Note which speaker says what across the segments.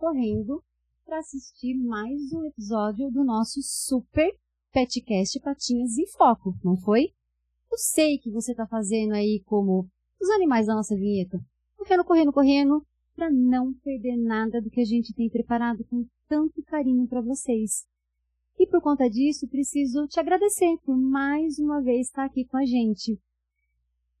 Speaker 1: correndo para assistir mais um episódio do nosso super Petcast Patinhas em Foco, não foi? Eu sei que você está fazendo aí como os animais da nossa vinheta, correndo, correndo, correndo, para não perder nada do que a gente tem preparado com tanto carinho para vocês. E por conta disso, preciso te agradecer por mais uma vez estar aqui com a gente.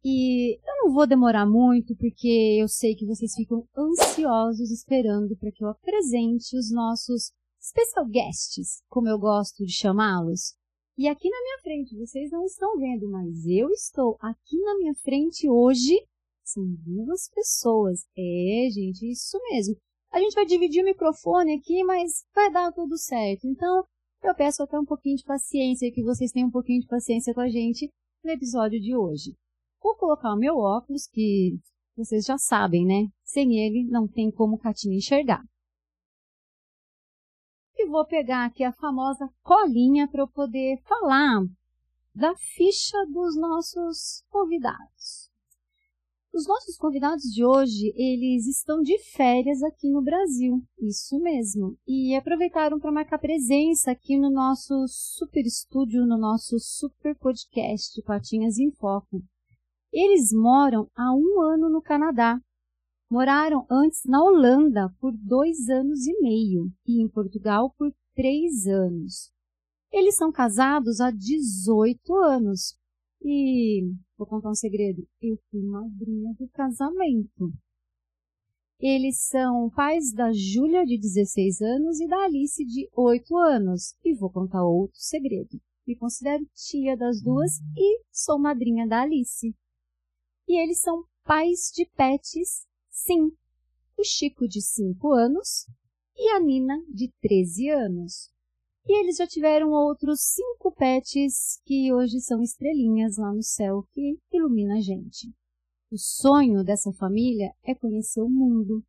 Speaker 1: E eu não vou demorar muito, porque eu sei que vocês ficam ansiosos esperando para que eu apresente os nossos special guests, como eu gosto de chamá-los. E aqui na minha frente, vocês não estão vendo, mas eu estou aqui na minha frente hoje. São duas pessoas. É, gente, isso mesmo. A gente vai dividir o microfone aqui, mas vai dar tudo certo. Então, eu peço até um pouquinho de paciência, que vocês tenham um pouquinho de paciência com a gente no episódio de hoje. Vou colocar o meu óculos, que vocês já sabem, né? Sem ele, não tem como Catinha enxergar. E vou pegar aqui a famosa colinha para eu poder falar da ficha dos nossos convidados. Os nossos convidados de hoje, eles estão de férias aqui no Brasil, isso mesmo, e aproveitaram para marcar presença aqui no nosso super estúdio, no nosso super podcast Patinhas em Foco. Eles moram há um ano no Canadá. Moraram antes na Holanda por dois anos e meio e em Portugal por três anos. Eles são casados há 18 anos e vou contar um segredo: eu fui madrinha do casamento. Eles são pais da Júlia, de 16 anos, e da Alice, de 8 anos. E vou contar outro segredo. Me considero tia das duas e sou madrinha da Alice. E eles são pais de pets, sim. O Chico, de 5 anos, e a Nina, de 13 anos. E eles já tiveram outros cinco pets que hoje são estrelinhas lá no céu que ilumina a gente. O sonho dessa família é conhecer o mundo.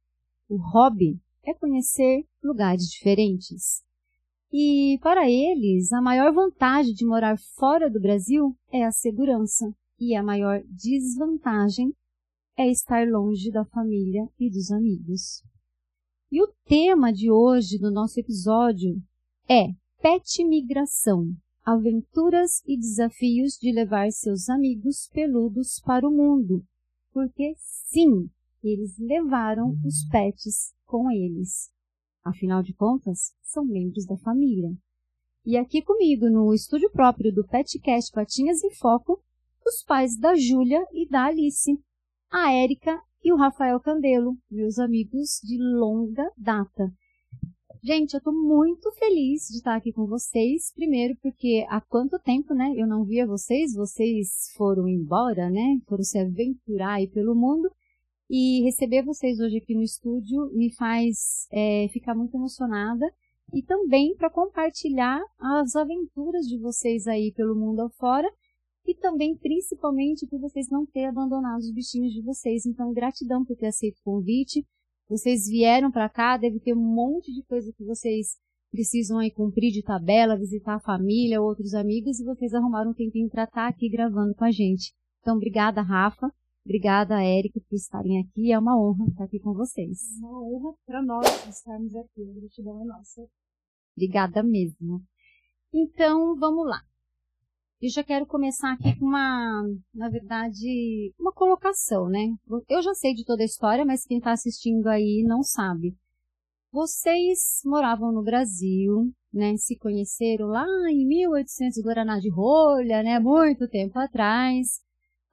Speaker 1: O hobby é conhecer lugares diferentes. E para eles, a maior vantagem de morar fora do Brasil é a segurança, e a maior desvantagem é estar longe da família e dos amigos. E o tema de hoje do nosso episódio é Pet Migração, aventuras e desafios de levar seus amigos peludos para o mundo. Porque sim, eles levaram os pets com eles. Afinal de contas, são membros da família. E aqui comigo, no estúdio próprio do Petcast Patinhas em Foco, os pais da Júlia e da Alice, a Érica e o Rafael Candelo, meus amigos de longa data. Gente, eu estou muito feliz de estar aqui com vocês. Primeiro, porque há quanto tempo, né? Eu não via vocês, vocês foram embora, né? Foram se aventurar aí pelo mundo. E receber vocês hoje aqui no estúdio me faz é, ficar muito emocionada. E também para compartilhar as aventuras de vocês aí pelo mundo afora. E também, principalmente, por vocês não terem abandonado os bichinhos de vocês. Então, gratidão por ter aceito o convite. Vocês vieram para cá, deve ter um monte de coisa que vocês precisam aí cumprir de tabela, visitar a família, outros amigos, e vocês arrumaram um tempinho para estar tá aqui gravando com a gente. Então, obrigada, Rafa. Obrigada, Érica, por estarem aqui. É uma honra estar aqui com vocês.
Speaker 2: Uma honra para nós estarmos aqui. A gratidão é nossa.
Speaker 1: Obrigada mesmo. Então, vamos lá. E já quero começar aqui com uma, na verdade, uma colocação, né? Eu já sei de toda a história, mas quem está assistindo aí não sabe. Vocês moravam no Brasil, né? Se conheceram lá em 1800 Guaraná de Rolha, né? Muito tempo atrás.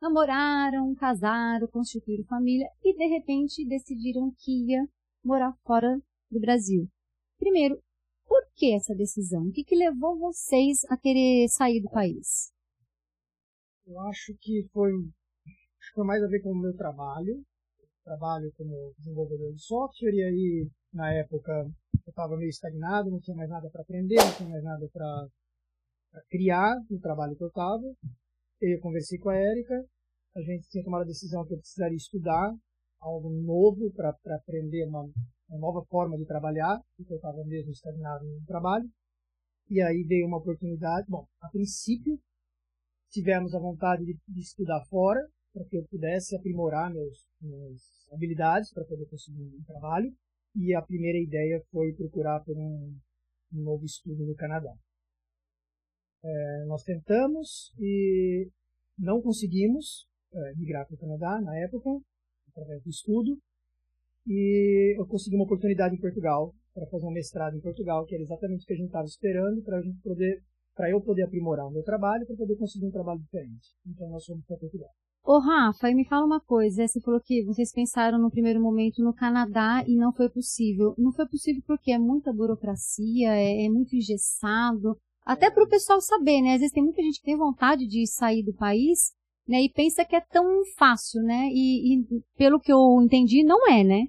Speaker 1: Namoraram, casaram, constituíram família e de repente decidiram que ia morar fora do Brasil. Primeiro, por que essa decisão? O que, que levou vocês a querer sair do país?
Speaker 2: Eu acho que foi, foi mais a ver com o meu trabalho. trabalho como desenvolvedor de software e aí, na época, eu estava meio estagnado, não tinha mais nada para aprender, não tinha mais nada para criar no trabalho que eu estava. Eu conversei com a Érica, a gente tinha tomado a decisão que eu precisaria estudar algo novo para aprender uma, uma nova forma de trabalhar, porque eu estava mesmo estagnado no trabalho. E aí veio uma oportunidade. Bom, a princípio, tivemos a vontade de, de estudar fora, para que eu pudesse aprimorar meus, minhas habilidades para poder conseguir um trabalho. e a primeira ideia foi procurar por um, um novo estudo no Canadá. É, nós tentamos e não conseguimos é, migrar para o Canadá na época, através do estudo, e eu consegui uma oportunidade em Portugal para fazer um mestrado em Portugal, que era exatamente o que a gente estava esperando para a gente poder, para eu poder aprimorar o meu trabalho, para poder conseguir um trabalho diferente. Então nós fomos para Portugal.
Speaker 1: Ô Rafa, e me fala uma coisa, você falou que vocês pensaram no primeiro momento no Canadá e não foi possível. Não foi possível porque é muita burocracia, é, é muito engessado, até para o pessoal saber, né? Às vezes tem muita gente que tem vontade de sair do país, né? E pensa que é tão fácil, né? E, e pelo que eu entendi, não é, né?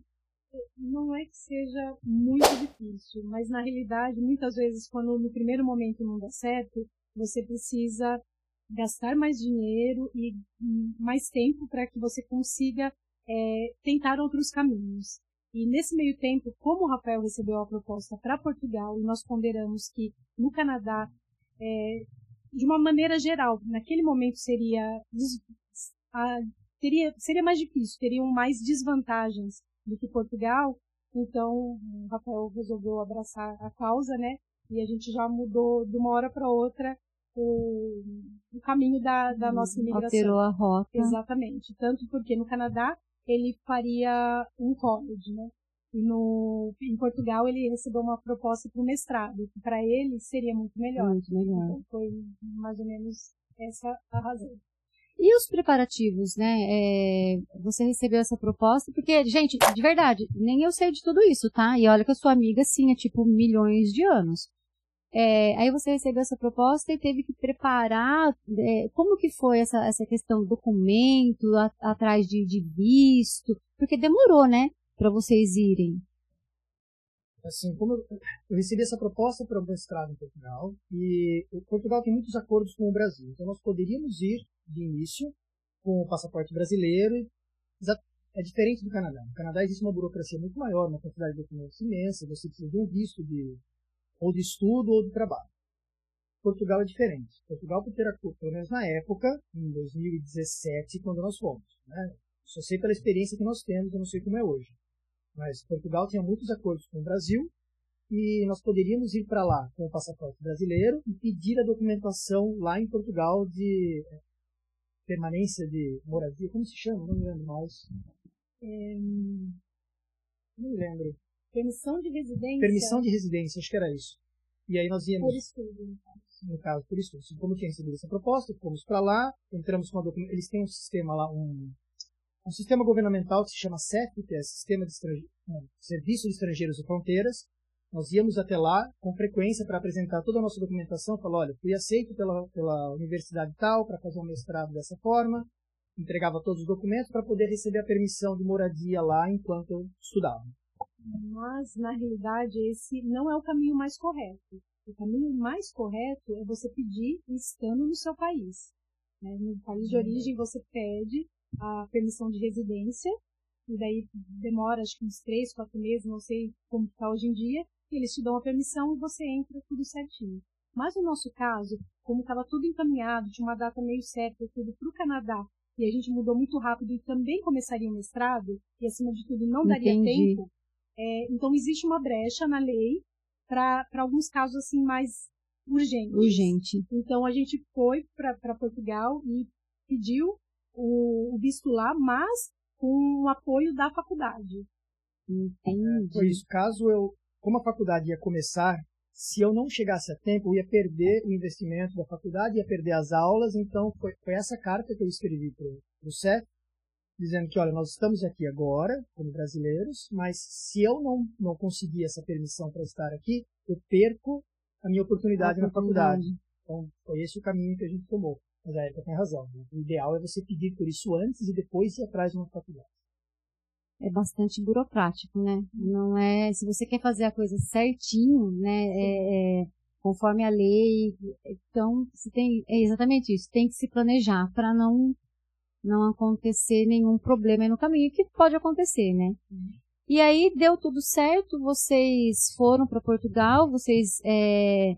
Speaker 3: Não é que seja muito difícil, mas na realidade, muitas vezes, quando no primeiro momento não dá certo, você precisa gastar mais dinheiro e mais tempo para que você consiga é, tentar outros caminhos. E nesse meio tempo, como o Rafael recebeu a proposta para Portugal, e nós ponderamos que no Canadá, é, de uma maneira geral, naquele momento seria, a, teria, seria mais difícil, teriam mais desvantagens do que Portugal, então o Rafael resolveu abraçar a causa, né? E a gente já mudou de uma hora para outra o, o, caminho da, da nossa imigração.
Speaker 1: Alterou a rota.
Speaker 3: Exatamente. Tanto porque no Canadá ele faria um college, né? E no, em Portugal ele recebeu uma proposta para o mestrado, que para ele seria muito melhor.
Speaker 1: Muito melhor.
Speaker 3: Então foi mais ou menos essa a razão.
Speaker 1: E os preparativos, né? É, você recebeu essa proposta, porque, gente, de verdade, nem eu sei de tudo isso, tá? E olha que eu sou amiga, sim, há tipo milhões de anos. É, aí você recebeu essa proposta e teve que preparar, é, como que foi essa, essa questão do documento, a, atrás de, de visto, porque demorou, né, para vocês irem.
Speaker 2: Assim, como eu, eu recebi essa proposta para o mestrado em Portugal, e Portugal tem muitos acordos com o Brasil, então nós poderíamos ir de início com o passaporte brasileiro, é diferente do Canadá. No Canadá existe uma burocracia muito maior, uma quantidade de documentos imensa, você precisa de um visto de ou de estudo ou de trabalho. Portugal é diferente. Portugal, por ter a, pelo menos na época, em 2017, quando nós fomos. Né? Só sei pela experiência que nós temos, eu não sei como é hoje. Mas Portugal tinha muitos acordos com o Brasil e nós poderíamos ir para lá com o passaporte brasileiro e pedir a documentação lá em Portugal de é, permanência de moradia. Como se chama? Não me lembro mais. É, não me lembro.
Speaker 3: Permissão de residência?
Speaker 2: Permissão de residência, acho que era isso. E aí nós íamos.
Speaker 3: Por estudo, no caso.
Speaker 2: No caso, por estudo. Como tinha recebido essa proposta, fomos para lá, entramos com a documentação. Eles têm um sistema lá, um, um sistema governamental que se chama CEF, que é Sistema de Estrange... Não, Serviço de Estrangeiros e Fronteiras. Nós íamos até lá com frequência para apresentar toda a nossa documentação, falar, olha, fui aceito pela, pela universidade tal para fazer um mestrado dessa forma, entregava todos os documentos para poder receber a permissão de moradia lá enquanto eu estudava.
Speaker 3: Mas, na realidade, esse não é o caminho mais correto. O caminho mais correto é você pedir estando no seu país. Né? No país de origem, você pede a permissão de residência, e daí demora acho que uns três, quatro meses, não sei como está hoje em dia, e eles te dão a permissão e você entra tudo certinho. Mas no nosso caso, como estava tudo encaminhado, tinha uma data meio certa, tudo para o Canadá, e a gente mudou muito rápido e também começaria o mestrado, e acima de tudo não daria
Speaker 1: Entendi.
Speaker 3: tempo, é, então existe uma brecha na lei para alguns casos assim mais urgentes.
Speaker 1: Urgente.
Speaker 3: Então a gente foi para Portugal e pediu o, o, visto lá, mas com o apoio da faculdade.
Speaker 1: Entendi.
Speaker 2: Foi isso. Caso eu, como a faculdade ia começar, se eu não chegasse a tempo, eu ia perder o investimento da faculdade, ia perder as aulas. Então foi, foi essa carta que eu escrevi para o CEF dizendo que, olha, nós estamos aqui agora, como brasileiros, mas se eu não, não conseguir essa permissão para estar aqui, eu perco a minha oportunidade, a na faculdade. Então, foi esse o caminho que a gente tomou. Mas a Erika tem razão. Né? O ideal é você pedir por isso antes e depois ir atrás de uma faculdade.
Speaker 1: É bastante burocrático, né? Não é. Se você quer fazer a coisa certinho, né? É, é, conforme a lei, então você tem é exatamente isso. Tem que se planejar para não não acontecer nenhum problema no caminho, que pode acontecer, né? Uhum. E aí deu tudo certo, vocês foram para Portugal, vocês é,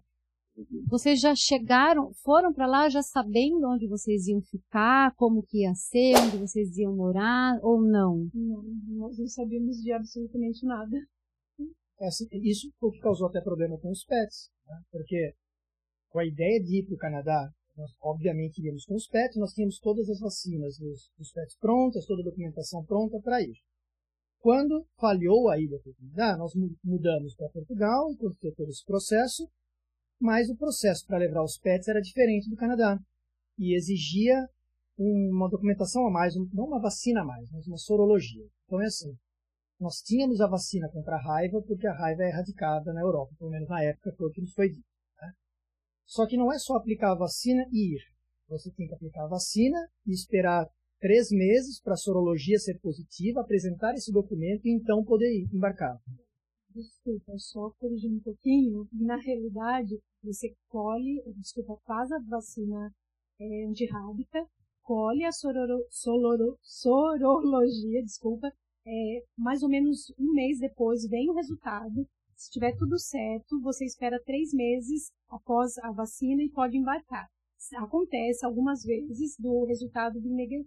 Speaker 1: vocês já chegaram, foram para lá já sabendo onde vocês iam ficar, como que ia ser, onde vocês iam morar ou não?
Speaker 3: Não, nós não sabíamos de absolutamente nada.
Speaker 2: Assim, isso foi o que causou até problema com os pets, né? porque com a ideia de ir para o Canadá, nós obviamente iríamos com os pets, nós tínhamos todas as vacinas dos, dos pets prontas, toda a documentação pronta para ir. Quando falhou a ida para o Canadá, nós mudamos para Portugal, enquanto todo esse processo, mas o processo para levar os pets era diferente do Canadá e exigia uma documentação a mais, não uma vacina a mais, mas uma sorologia. Então é assim, nós tínhamos a vacina contra a raiva, porque a raiva é erradicada na Europa, pelo menos na época foi o que nos foi dito. Né? Só que não é só aplicar a vacina e ir. Você tem que aplicar a vacina e esperar três meses para a sorologia ser positiva, apresentar esse documento e então poder ir, embarcar.
Speaker 3: Desculpa, só corrigir um pouquinho. Na realidade, você colhe, desculpa, faz a vacina é, antirrábica, colhe a sororo, sorologia, desculpa, é, mais ou menos um mês depois vem o resultado. Se tiver tudo certo, você espera três meses após a vacina e pode embarcar. Acontece algumas vezes do resultado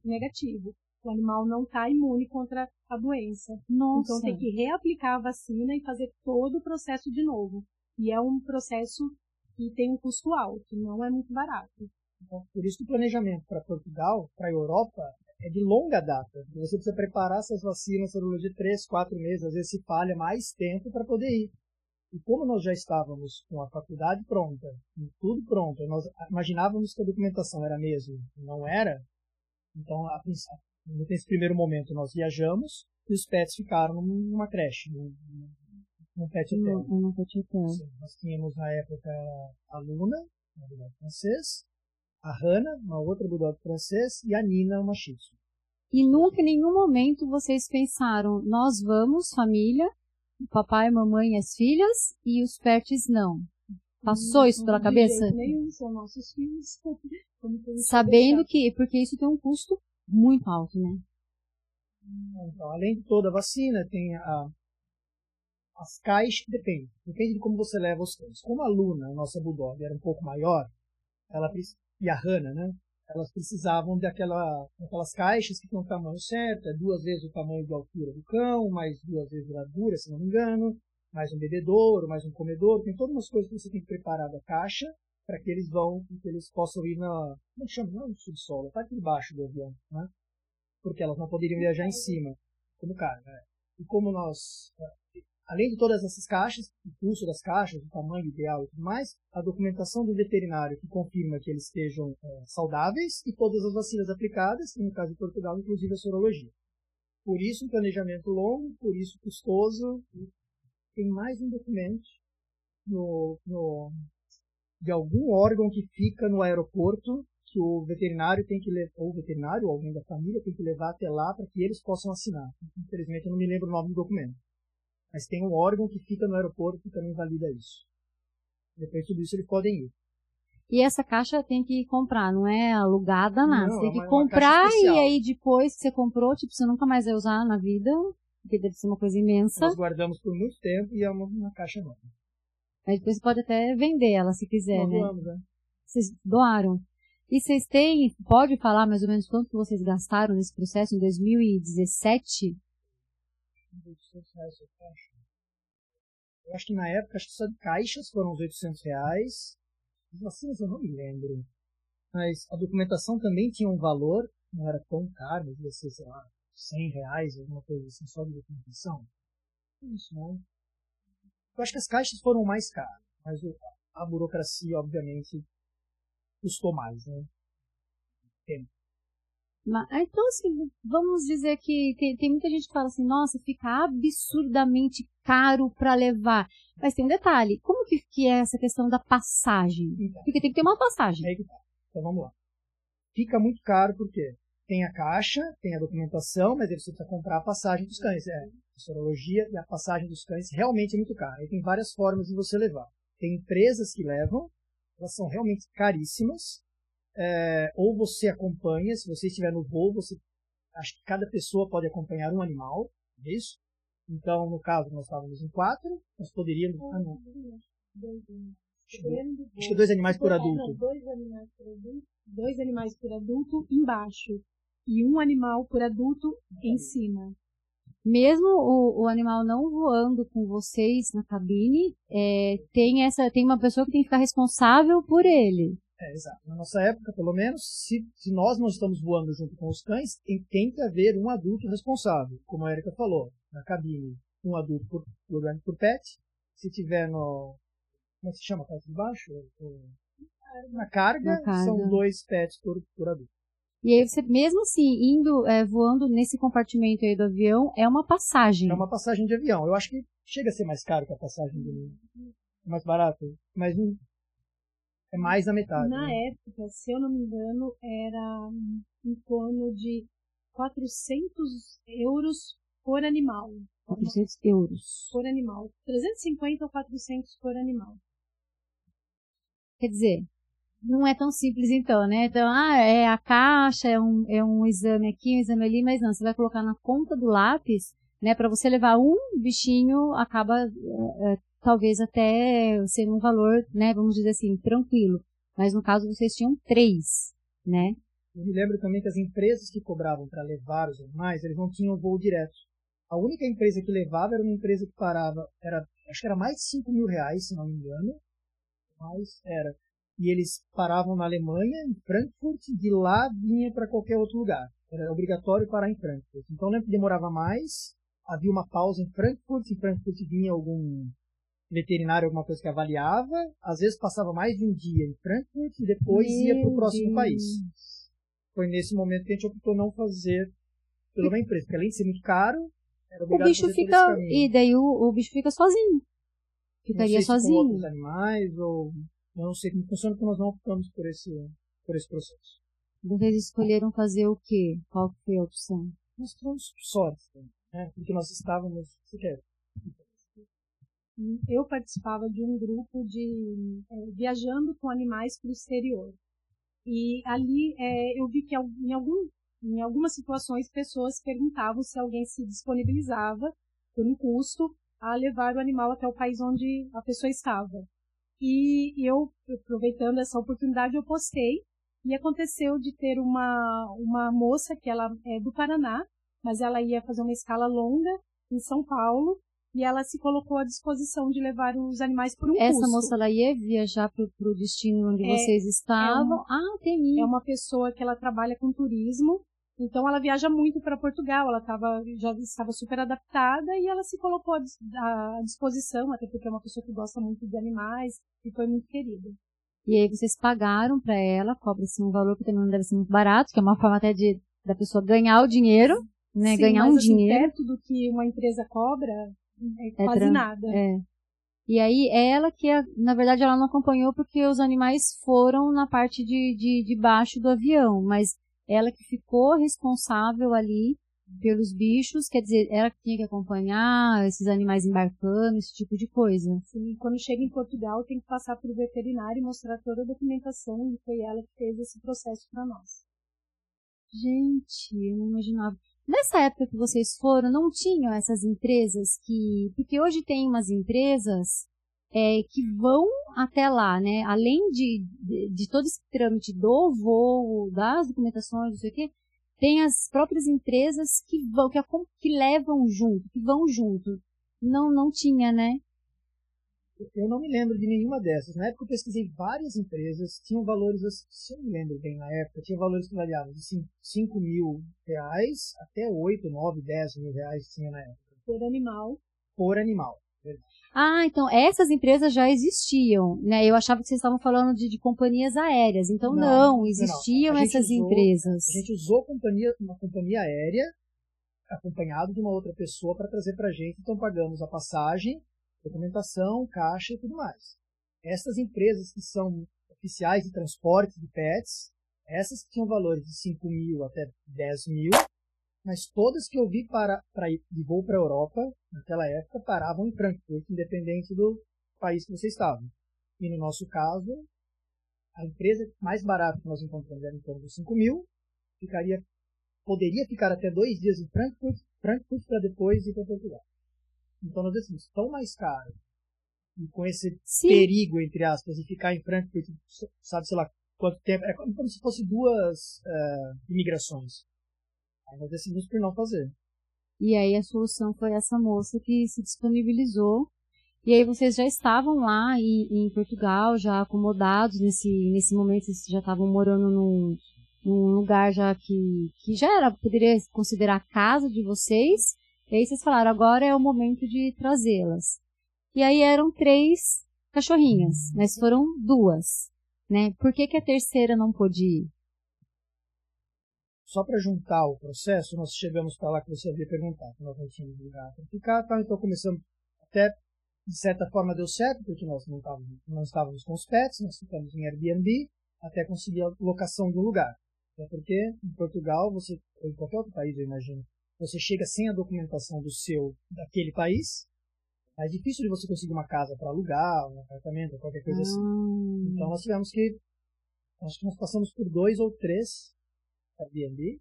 Speaker 3: negativo. O animal não está imune contra a doença. Nossa. Então tem que reaplicar a vacina e fazer todo o processo de novo. E é um processo que tem um custo alto, não é muito barato.
Speaker 2: Então, por isso o planejamento para Portugal, para a Europa, é de longa data. Você precisa preparar essas vacinas, de 3, 4 meses, às vezes se falha mais tempo para poder ir. E como nós já estávamos com a faculdade pronta, tudo pronto, nós imaginávamos que a documentação era mesmo, não era, então, a, nesse primeiro momento, nós viajamos e os pets ficaram numa creche, num, num pet hotel.
Speaker 1: Num, pet hotel.
Speaker 2: Sim, nós tínhamos na época a Luna, na verdade francês, a Hannah, uma outra bulldog francês, e a Nina, uma shih tzu.
Speaker 1: E nunca em nenhum momento vocês pensaram, nós vamos, família, papai, mamãe e as filhas, e os pets não. Passou não, isso pela cabeça?
Speaker 3: nenhum, são nossos filhos.
Speaker 1: Sabendo que, porque isso tem um custo muito alto, né?
Speaker 2: Então, além de toda a vacina, tem a, as caixas, depende, depende de como você leva os cães. Como a Luna, a nossa bulldog, era um pouco maior, ela e a Hannah, né? Elas precisavam daquela, daquelas caixas que tem o tamanho certo, é duas vezes o tamanho de altura do cão, mais duas vezes a largura, se não me engano, mais um bebedouro, mais um comedor, tem todas umas coisas que você tem que preparar da caixa para que eles vão, que eles possam ir na, como chama, não no subsolo, a parte de baixo do avião, né? Porque elas não poderiam viajar em cima, como carga. Né? E como nós Além de todas essas caixas, o custo das caixas, o tamanho ideal e tudo mais, a documentação do veterinário que confirma que eles estejam é, saudáveis e todas as vacinas aplicadas, no caso de Portugal, inclusive a sorologia. Por isso, um planejamento longo, por isso custoso. Tem mais um documento no, no, de algum órgão que fica no aeroporto que o veterinário tem que levar, ou o veterinário, ou alguém da família tem que levar até lá para que eles possam assinar. Infelizmente, eu não me lembro o nome do documento mas tem um órgão que fica no aeroporto que também valida isso. Depois de tudo isso eles podem ir.
Speaker 1: E essa caixa tem que comprar, não é alugada nada. Não, você tem que é uma, comprar uma e aí depois que você comprou, tipo, você nunca mais vai usar na vida, porque deve ser uma coisa imensa.
Speaker 2: Nós guardamos por muito tempo e é uma, uma caixa nova.
Speaker 1: Aí depois você pode até vender ela se quiser, né?
Speaker 2: Doamos, né?
Speaker 1: Vocês doaram. E vocês têm, pode falar mais ou menos quanto que vocês gastaram nesse processo em 2017?
Speaker 2: 800 reais a caixa. Eu acho que na época, acho que só de caixas foram uns 800 reais. As vacinas eu não me lembro. Mas a documentação também tinha um valor, não era tão caro, devia ser, sei lá, 100 reais, alguma coisa assim, só de documentação. Isso, né? Eu acho que as caixas foram mais caras, mas a burocracia, obviamente, custou mais, né? Tempo.
Speaker 1: Ah, então, assim, vamos dizer que tem, tem, muita gente que fala assim, nossa, fica absurdamente caro para levar. Mas tem um detalhe, como que, que é essa questão da passagem? Então, porque tem que ter uma passagem.
Speaker 2: É tá. Então vamos lá. Fica muito caro porque tem a caixa, tem a documentação, mas aí você precisa comprar a passagem dos cães. É, a sorologia e a passagem dos cães realmente é muito cara. E tem várias formas de você levar. Tem empresas que levam, elas são realmente caríssimas, é, ou você acompanha, se você estiver no voo, você acho que cada pessoa pode acompanhar um animal, é isso? Então, no caso, nós estávamos em quatro, nós poderíamos. Ah, não. Acho que dois animais por adulto.
Speaker 3: Dois animais por adulto, dois animais por adulto embaixo e um animal por adulto em cima.
Speaker 1: Mesmo o, o animal não voando com vocês na cabine, é, tem essa tem uma pessoa que tem que ficar responsável por ele.
Speaker 2: É, exato. Na nossa época, pelo menos, se, se nós não estamos voando junto com os cães, tem, que haver um adulto responsável, como a Erika falou, na cabine, um adulto por, por, por pet. Se tiver no. Como é se chama parte de baixo? Na carga, na carga, são dois pets por, por adulto.
Speaker 1: E aí você, mesmo assim, indo, é, voando nesse compartimento aí do avião, é uma passagem.
Speaker 2: É uma passagem de avião. Eu acho que chega a ser mais caro que a passagem de mais barato, mas é mais da metade.
Speaker 3: Na
Speaker 2: né?
Speaker 3: época, se eu não me engano, era em torno de 400 euros por animal.
Speaker 1: 400 euros.
Speaker 3: Por animal. 350 ou 400 por animal.
Speaker 1: Quer dizer, não é tão simples então, né? Então, ah, é a caixa, é um, é um exame aqui, um exame ali, mas não, você vai colocar na ponta do lápis, né? Para você levar um bichinho, acaba é, é, talvez até sendo um valor, né? Vamos dizer assim, tranquilo. Mas no caso vocês tinham três, né?
Speaker 2: Eu me lembro também que as empresas que cobravam para levar os animais, eles não tinham voo direto. A única empresa que levava era uma empresa que parava, era, acho que era mais de 5 mil reais, se não me engano. Mas era e eles paravam na Alemanha, em Frankfurt, de lá vinha para qualquer outro lugar. Era obrigatório parar em Frankfurt. Então não demorava mais, havia uma pausa em Frankfurt, em Frankfurt vinha algum veterinário, alguma coisa que avaliava, às vezes passava mais de um dia em Frankfurt e depois Meu ia para o próximo Deus. país. Foi nesse momento que a gente optou não fazer pela uma empresa, porque além de ser muito caro, era obrigado
Speaker 1: o bicho
Speaker 2: a fazer
Speaker 1: fica e daí o, o bicho fica sozinho. Ficaria sozinho. Com
Speaker 2: outros animais ou eu não sei como funciona, porque nós não optamos por esse, por esse processo.
Speaker 1: Vocês escolheram fazer o quê? Qual foi a opção?
Speaker 2: Nós tivemos sorte, né? porque nós estávamos. Você quer?
Speaker 3: Eu participava de um grupo de é, viajando com animais para o exterior. E ali é, eu vi que em, algum, em algumas situações pessoas perguntavam se alguém se disponibilizava por um custo a levar o animal até o país onde a pessoa estava. E eu, aproveitando essa oportunidade, eu postei. E aconteceu de ter uma, uma moça que ela é do Paraná, mas ela ia fazer uma escala longa em São Paulo e ela se colocou à disposição de levar os animais por um
Speaker 1: Essa
Speaker 3: custo.
Speaker 1: moça ela ia viajar para o destino onde é, vocês estavam? É ah, tem
Speaker 3: É uma pessoa que ela trabalha com turismo então ela viaja muito para Portugal, ela tava, já estava super adaptada e ela se colocou à disposição, até porque é uma pessoa que gosta muito de animais e foi muito querida.
Speaker 1: E aí vocês pagaram para ela, cobra-se um valor que também não deve ser muito barato, que é uma forma até de da pessoa ganhar o dinheiro, né?
Speaker 3: Sim,
Speaker 1: ganhar
Speaker 3: mas,
Speaker 1: um
Speaker 3: assim,
Speaker 1: dinheiro.
Speaker 3: perto do que uma empresa cobra, é, é quase nada.
Speaker 1: É. E aí ela que, na verdade, ela não acompanhou porque os animais foram na parte de, de, de baixo do avião, mas ela que ficou responsável ali pelos bichos, quer dizer, ela que tinha que acompanhar esses animais embarcando, esse tipo de coisa.
Speaker 3: Sim, quando chega em Portugal tem que passar para o veterinário e mostrar toda a documentação e foi ela que fez esse processo para nós.
Speaker 1: Gente, eu não imaginava. Nessa época que vocês foram, não tinham essas empresas que. Porque hoje tem umas empresas é, que vão até lá, né? Além de, de, de, todo esse trâmite do voo, das documentações, não sei o quê, tem as próprias empresas que vão, que, que levam junto, que vão junto. Não, não tinha, né?
Speaker 2: Eu não me lembro de nenhuma dessas. Na época eu pesquisei várias empresas, tinham valores, se eu me lembro bem na época, tinha valores que variavam de 5 mil reais até 8, 9, 10 mil reais tinha na época.
Speaker 3: Por animal.
Speaker 2: Por animal, verdade.
Speaker 1: Ah, então essas empresas já existiam, né? Eu achava que vocês estavam falando de, de companhias aéreas. Então não, não existiam não. essas usou, empresas.
Speaker 2: A gente usou companhia, uma companhia aérea acompanhado de uma outra pessoa para trazer para a gente. Então pagamos a passagem, documentação, caixa e tudo mais. Essas empresas que são oficiais de transporte de pets, essas que tinham valores de 5 mil até 10 mil, mas todas que eu vi para, para ir de voo para a Europa, naquela época, paravam em Frankfurt, independente do país que você estava. E no nosso caso, a empresa mais barata que nós encontramos era em torno de 5 mil, ficaria, poderia ficar até dois dias em Frankfurt, Frankfurt para depois ir para Portugal. Então nós decidimos, tão mais caro, e com esse Sim. perigo, entre aspas, de ficar em Frankfurt, sabe, sei lá, quanto tempo, é como se fosse duas uh, imigrações. Aí nós por não fazer.
Speaker 1: E aí a solução foi essa moça que se disponibilizou. E aí vocês já estavam lá em, em Portugal, já acomodados nesse, nesse momento, vocês já estavam morando num, num lugar já que, que já era, poderia considerar a casa de vocês. E aí vocês falaram, agora é o momento de trazê-las. E aí eram três cachorrinhas, mas foram duas, né? Por que, que a terceira não pôde ir?
Speaker 2: Só para juntar o processo, nós chegamos para lá que você havia perguntado, nós não tínhamos lugar para ficar, tá? então começamos até de certa forma deu certo, porque nós não estávamos, não estávamos com os pets, nós ficamos em Airbnb até conseguir a locação do lugar. Até porque em Portugal, você, ou em qualquer outro país, eu imagino, você chega sem a documentação do seu, daquele país, é difícil de você conseguir uma casa para alugar, um apartamento, qualquer coisa assim.
Speaker 1: Ah.
Speaker 2: Então nós tivemos que, acho que nós passamos por dois ou três Airbnb,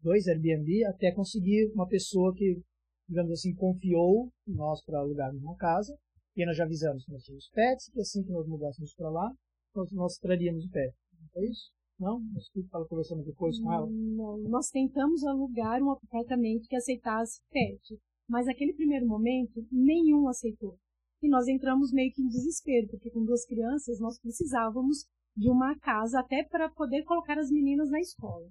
Speaker 2: dois Airbnb, até conseguir uma pessoa que, digamos assim, confiou em nós para alugarmos uma casa. E nós já avisamos que nós tínhamos pets, que assim que nós mudássemos para lá, nós, nós traríamos o pet. Não foi isso? Não? Nós estava conversando depois com ela.
Speaker 3: Não, nós tentamos alugar um apartamento que aceitasse pet. Mas naquele primeiro momento, nenhum aceitou. E nós entramos meio que em desespero, porque com duas crianças nós precisávamos de uma casa até para poder colocar as meninas na escola.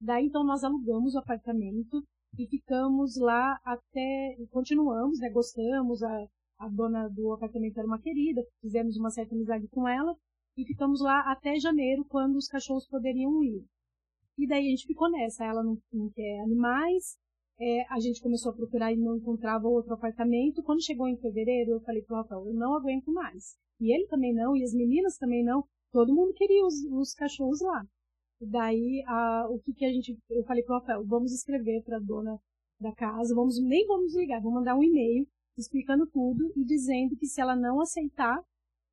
Speaker 3: Daí então nós alugamos o apartamento e ficamos lá até, continuamos, né, gostamos, a, a dona do apartamento era uma querida, fizemos uma certa amizade com ela e ficamos lá até janeiro, quando os cachorros poderiam ir. E daí a gente ficou nessa, ela não, não quer animais, é, a gente começou a procurar e não encontrava outro apartamento. Quando chegou em fevereiro, eu falei pro Rafael, eu não aguento mais. E ele também não, e as meninas também não. Todo mundo queria os, os cachorros lá. E daí, a, o que que a gente, eu falei pro Rafael, vamos escrever para a dona da casa, vamos nem vamos ligar, vamos mandar um e-mail explicando tudo e dizendo que se ela não aceitar,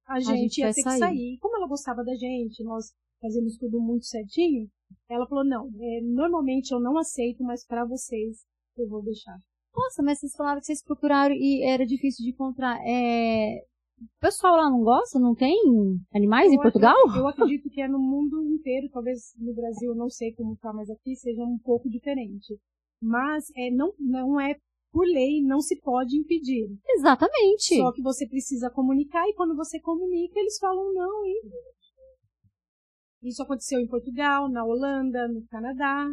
Speaker 3: a gente, a gente ia ter sair. que sair. Como ela gostava da gente, nós fazíamos tudo muito certinho, ela falou, não, é, normalmente eu não aceito, mas para vocês eu vou deixar.
Speaker 1: Nossa, mas vocês falaram que vocês procuraram e era difícil de encontrar. É... O pessoal lá não gosta? Não tem animais eu em Portugal?
Speaker 3: Acredito, eu acredito que é no mundo inteiro, talvez no Brasil, não sei como tá, mas aqui seja um pouco diferente. Mas é, não, não é por lei, não se pode impedir.
Speaker 1: Exatamente.
Speaker 3: Só que você precisa comunicar e quando você comunica, eles falam não e isso aconteceu em Portugal, na Holanda, no Canadá.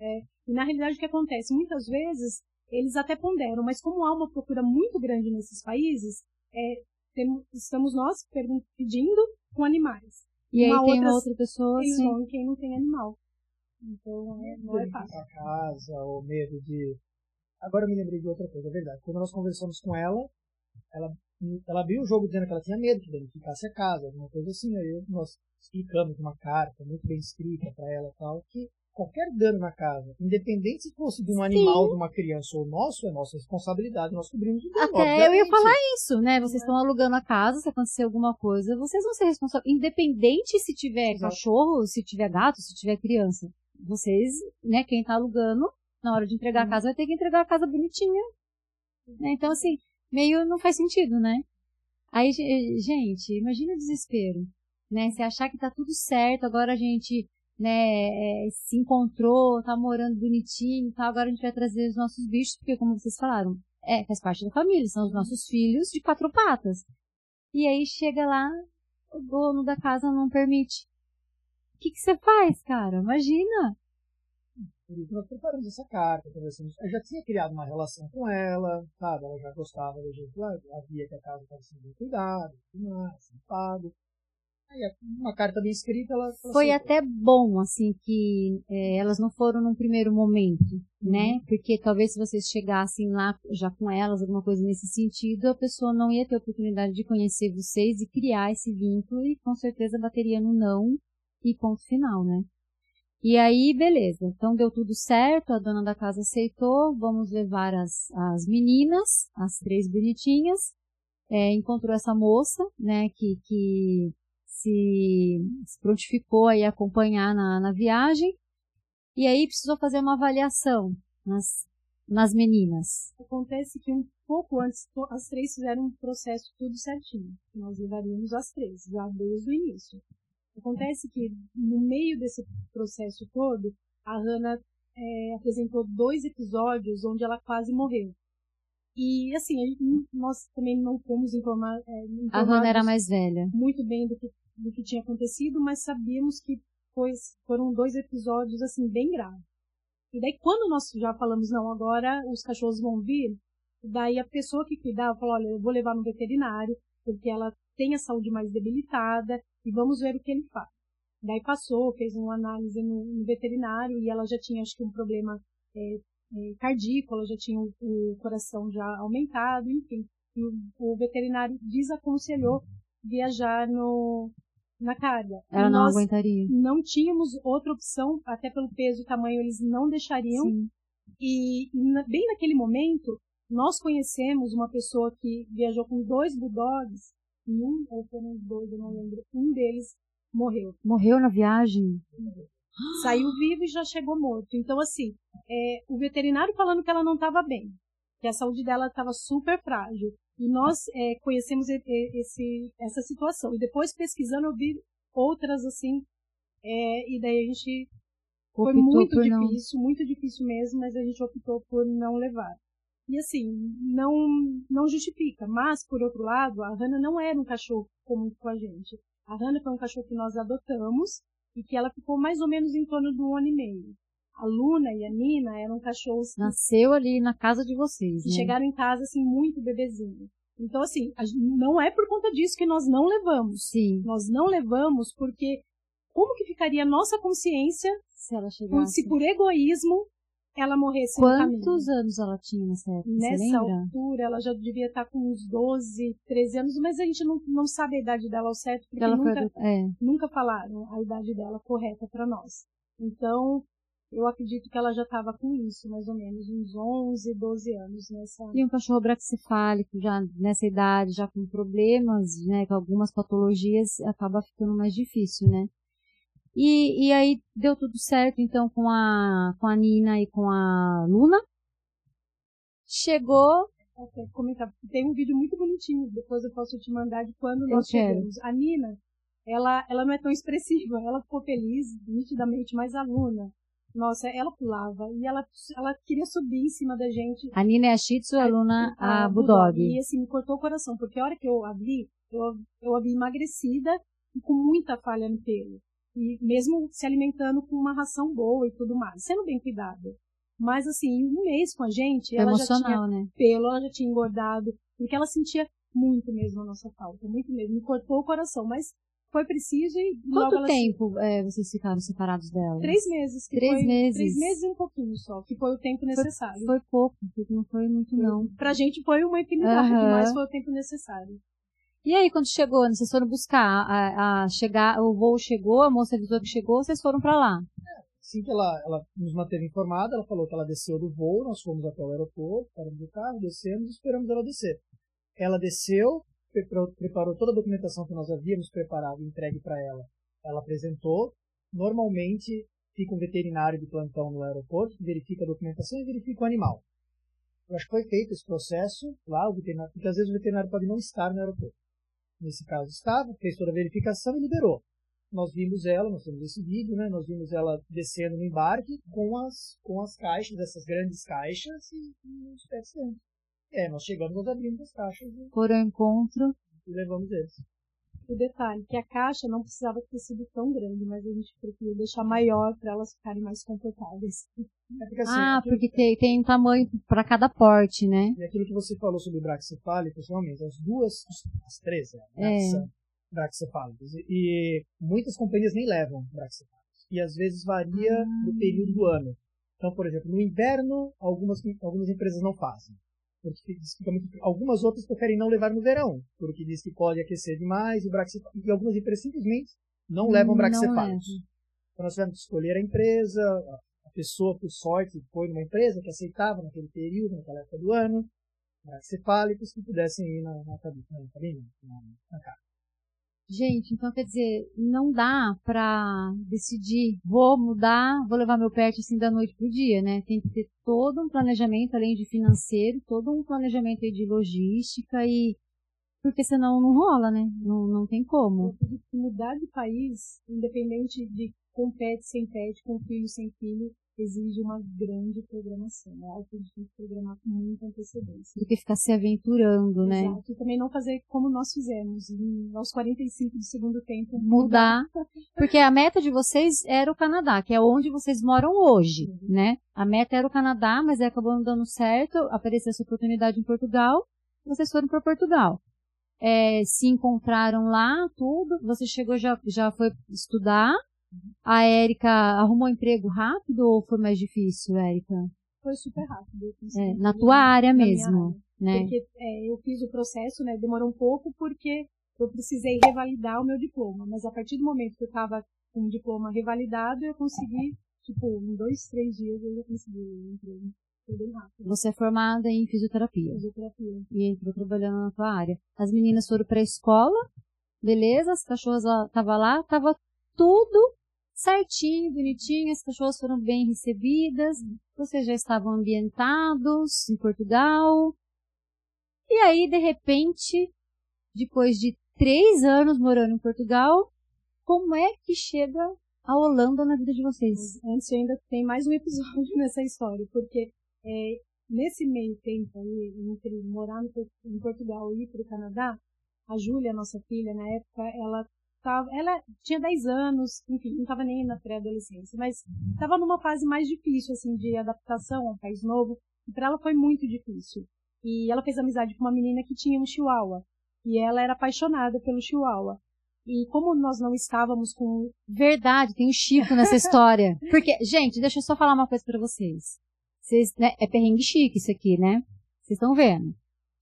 Speaker 3: É, e na realidade o que acontece? Muitas vezes eles até ponderam, mas como há uma procura muito grande nesses países, é, tem, estamos nós pedindo com animais.
Speaker 1: E uma aí tem outras, outra pessoa,
Speaker 3: eles sim. vão quem não tem animal. Então, é, não é fácil.
Speaker 2: A casa, ou medo de... Agora eu me lembrei de outra coisa, é verdade. Quando nós conversamos com ela, ela, ela abriu o jogo dizendo que ela tinha medo que danificasse a casa, alguma coisa assim. Aí nós explicamos uma carta muito bem escrita para ela tal, que qualquer dano na casa, independente se fosse de um Sim. animal, de uma criança ou nosso, é nossa responsabilidade, nós cobrimos o dano.
Speaker 1: Até eu ia falar isso, né? Vocês estão alugando a casa, se acontecer alguma coisa, vocês vão ser responsáveis, independente se tiver Exato. cachorro, se tiver gato, se tiver criança. Vocês, né, quem tá alugando, na hora de entregar a casa, vai ter que entregar a casa bonitinha. Né? Então, assim, meio não faz sentido, né? Aí, gente, imagina o desespero, né? Você achar que tá tudo certo, agora a gente né, é, se encontrou, tá morando bonitinho e tal, agora a gente vai trazer os nossos bichos, porque como vocês falaram, é, faz parte da família, são os nossos filhos de quatro patas. E aí chega lá, o dono da casa não permite. O que que você faz, cara? Imagina!
Speaker 2: Por isso nós preparamos essa carta, conversamos. Eu já tinha criado uma relação com ela, sabe? Ela já gostava do jeito lá, havia que a casa estava sendo bem cuidada, tudo mais, pago. Uma carta bem escrita, ela, ela
Speaker 1: Foi até bom, assim, que é, elas não foram num primeiro momento, uhum. né? Porque talvez se vocês chegassem lá já com elas, alguma coisa nesse sentido, a pessoa não ia ter oportunidade de conhecer vocês e criar esse vínculo e com certeza bateria no não e ponto final, né? E aí, beleza. Então deu tudo certo, a dona da casa aceitou, vamos levar as, as meninas, as três bonitinhas. É, encontrou essa moça, né, que, que se, se prontificou a acompanhar na, na viagem. E aí precisou fazer uma avaliação nas, nas meninas.
Speaker 3: Acontece que um pouco antes, as três fizeram um processo tudo certinho. Nós levaríamos as três, já desde o início. Acontece que, no meio desse processo todo, a Hannah é, apresentou dois episódios onde ela quase morreu. E assim, nós também não fomos informar, é,
Speaker 1: A Hannah era mais velha.
Speaker 3: Muito bem do que, do que tinha acontecido, mas sabíamos que foi, foram dois episódios assim bem graves. E daí quando nós já falamos, não, agora os cachorros vão vir, daí a pessoa que cuidava falou, olha, eu vou levar no veterinário, porque ela tem a saúde mais debilitada, e vamos ver o que ele faz. Daí passou, fez uma análise no, no veterinário, e ela já tinha, acho que um problema é, é, cardíaco, ela já tinha o, o, coração já aumentado, enfim. E o, o veterinário desaconselhou viajar no, na carga.
Speaker 1: Ela não aguentaria.
Speaker 3: Não tínhamos outra opção, até pelo peso e tamanho eles não deixariam. Sim. E, bem naquele momento, nós conhecemos uma pessoa que viajou com dois bulldogs, e um, ou foram dois, eu não lembro, um deles morreu.
Speaker 1: Morreu na viagem?
Speaker 3: Morreu. Saiu vivo e já chegou morto. Então, assim, é, o veterinário falando que ela não estava bem, que a saúde dela estava super frágil. E nós é, conhecemos esse, essa situação. E depois, pesquisando, eu vi outras assim. É, e daí a gente. Optou foi muito difícil, não. muito difícil mesmo, mas a gente optou por não levar. E assim, não, não justifica. Mas, por outro lado, a Hannah não era um cachorro comum com a gente. A Hannah foi um cachorro que nós adotamos e que ela ficou mais ou menos em torno de um ano e meio. A Luna e a Nina eram cachorros que
Speaker 1: nasceu ali na casa de vocês,
Speaker 3: que
Speaker 1: né?
Speaker 3: chegaram em casa assim muito bebezinho. Então assim, não é por conta disso que nós não levamos.
Speaker 1: Sim.
Speaker 3: Nós não levamos porque como que ficaria a nossa consciência
Speaker 1: se ela chegasse?
Speaker 3: Se por egoísmo ela morresse
Speaker 1: Quantos anos ela tinha nessa época?
Speaker 3: Nessa altura, ela já devia estar com uns 12, 13 anos, mas a gente não, não sabe a idade dela ao certo, porque nunca, é. nunca falaram a idade dela correta para nós. Então, eu acredito que ela já estava com isso, mais ou menos, uns 11, 12 anos nessa.
Speaker 1: E um cachorro braxcefálico, já nessa idade, já com problemas, né, com algumas patologias, acaba ficando mais difícil, né? E, e aí deu tudo certo, então, com a, com a Nina e com a Luna. Chegou.
Speaker 3: comentar. Tem um vídeo muito bonitinho, depois eu posso te mandar de quando nós chegamos. A Nina, ela, ela não é tão expressiva, ela ficou feliz, nitidamente, mas a Luna, nossa, ela pulava e ela, ela queria subir em cima da gente.
Speaker 1: A Nina é a Shih Tzu, a Luna a, a Bulldog.
Speaker 3: E assim, me cortou o coração, porque a hora que eu a vi, eu, eu a vi emagrecida e com muita falha no pelo e mesmo se alimentando com uma ração boa e tudo mais, sendo bem cuidada. Mas assim, um mês com a gente, ela já tinha
Speaker 1: né?
Speaker 3: pelo, ela já tinha engordado, porque ela sentia muito mesmo a nossa falta, muito mesmo, me cortou o coração, mas foi preciso e
Speaker 1: Quanto tempo é, vocês ficaram separados dela?
Speaker 3: Três meses.
Speaker 1: três
Speaker 3: foi,
Speaker 1: meses.
Speaker 3: Três meses e um pouquinho só, que foi o tempo necessário.
Speaker 1: Foi, foi pouco, não foi muito não.
Speaker 3: Pra gente foi uma infinidade, uhum. mas foi o tempo necessário.
Speaker 1: E aí, quando chegou, né, vocês foram buscar, a, a, chegar, o voo chegou, a moça avisou que chegou, vocês foram para lá?
Speaker 2: Assim que ela, ela nos manteve informada, ela falou que ela desceu do voo, nós fomos até o aeroporto, paramos do carro, descemos e esperamos ela descer. Ela desceu, preparou, toda a documentação que nós havíamos preparado e entregue para ela. Ela apresentou. Normalmente, fica um veterinário de plantão no aeroporto que verifica a documentação e verifica o animal. Eu acho que foi feito esse processo lá, o veterinário, porque às vezes o veterinário pode não estar no aeroporto nesse caso estava, fez toda a verificação e liberou. Nós vimos ela, nós temos esse vídeo, né? Nós vimos ela descendo no embarque com as, com as caixas, essas grandes caixas e, e os pets dentro. É, nós chegamos, nós abrimos as caixas e,
Speaker 1: Foram ao encontro
Speaker 2: e levamos eles.
Speaker 3: O detalhe que a caixa não precisava ter sido tão grande, mas a gente preferiu deixar maior para elas ficarem mais confortáveis.
Speaker 1: É porque, assim, ah, aquilo... porque tem, tem um tamanho para cada porte, né?
Speaker 2: E aquilo que você falou sobre braxcefálicos, realmente, as duas, as três, né? é. braxcefálicos. E, e, muitas companhias nem levam braxcefálicos. E às vezes varia ah. do período do ano. Então, por exemplo, no inverno, algumas, algumas empresas não fazem algumas outras preferem não levar no verão, porque diz que pode aquecer demais e, e algumas empresas simplesmente não levam hum, braxcefálicos. Então nós tivemos que escolher a empresa, a pessoa, por sorte, foi numa empresa que aceitava naquele período, naquela época do ano, braxcefálicos que pudessem ir na, na cabine, na, cabine, na, na casa.
Speaker 1: Gente, então quer dizer, não dá pra decidir, vou mudar, vou levar meu pet assim da noite pro dia, né? Tem que ter todo um planejamento, além de financeiro, todo um planejamento aí de logística e porque senão não rola, né? Não, não tem como.
Speaker 3: Mudar de país, independente de com pet, sem pet, com filho, sem filho, exige uma grande programação. É algo que a gente tem que programar com muita antecedência.
Speaker 1: Do que ficar se aventurando, né?
Speaker 3: Exato. E também não fazer como nós fizemos, em, aos 45 do segundo tempo.
Speaker 1: Mudar. Porque a meta de vocês era o Canadá, que é onde vocês moram hoje, uhum. né? A meta era o Canadá, mas acabou não dando certo, apareceu essa oportunidade em Portugal, vocês foram para Portugal. É, se encontraram lá, tudo, você chegou, já, já foi estudar, a Érica arrumou emprego rápido ou foi mais difícil, Érica?
Speaker 3: Foi super rápido.
Speaker 1: É, na tua área mesmo, área. né?
Speaker 3: Porque é, eu fiz o processo, né? Demorou um pouco porque eu precisei revalidar o meu diploma. Mas a partir do momento que eu estava com o diploma revalidado, eu consegui, tipo, em dois, três dias eu já consegui o emprego.
Speaker 1: Você é formada em fisioterapia.
Speaker 3: Fisioterapia.
Speaker 1: E entrou trabalhando na tua área. As meninas foram para a escola, beleza? As cachorras estavam lá, tava tudo certinho, bonitinho, as cachorras foram bem recebidas, vocês já estavam ambientados em Portugal. E aí, de repente, depois de três anos morando em Portugal, como é que chega a Holanda na vida de vocês?
Speaker 3: Antes ainda tem mais um episódio nessa história, porque é, nesse meio tempo aí, entre morar no, em Portugal e ir para o Canadá, a Júlia, nossa filha, na época, ela tava, ela tinha 10 anos, enfim, não estava nem na pré-adolescência, mas estava numa fase mais difícil, assim, de adaptação a um país novo, e para ela foi muito difícil. E ela fez amizade com uma menina que tinha um chihuahua, e ela era apaixonada pelo chihuahua. E como nós não estávamos com.
Speaker 1: Verdade, tem um Chico nessa história. Porque, gente, deixa eu só falar uma coisa para vocês. vocês né, é perrengue chique isso aqui, né? Vocês estão vendo.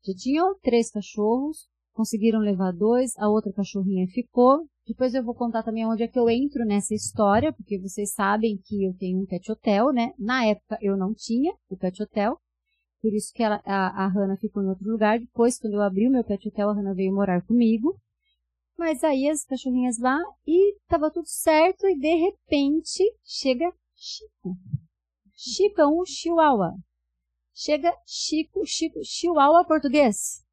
Speaker 1: Já tinham três cachorros, conseguiram levar dois, a outra cachorrinha ficou, depois eu vou contar também onde é que eu entro nessa história, porque vocês sabem que eu tenho um pet hotel, né? Na época eu não tinha o pet hotel, por isso que ela, a, a Hannah ficou em outro lugar. Depois, quando eu abri o meu pet hotel, a Hannah veio morar comigo. Mas aí as cachorrinhas lá e tava tudo certo e de repente chega Chico. Chico é um chihuahua. Chega Chico, Chico, chihuahua português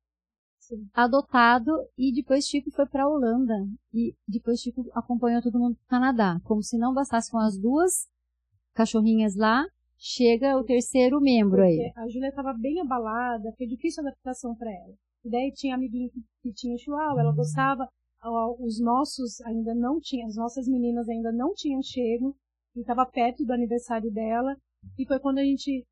Speaker 1: adotado e depois Chico foi para a Holanda. E depois Chico acompanhou todo mundo para o Canadá, como se não bastasse com as duas cachorrinhas lá, chega o terceiro membro aí.
Speaker 3: A Júlia estava bem abalada, foi difícil a adaptação para ela. E daí tinha amiguinho que, que tinha chihuahua, ela gostava, os nossos ainda não tinham, as nossas meninas ainda não tinham chego, e estava perto do aniversário dela, e foi quando a gente,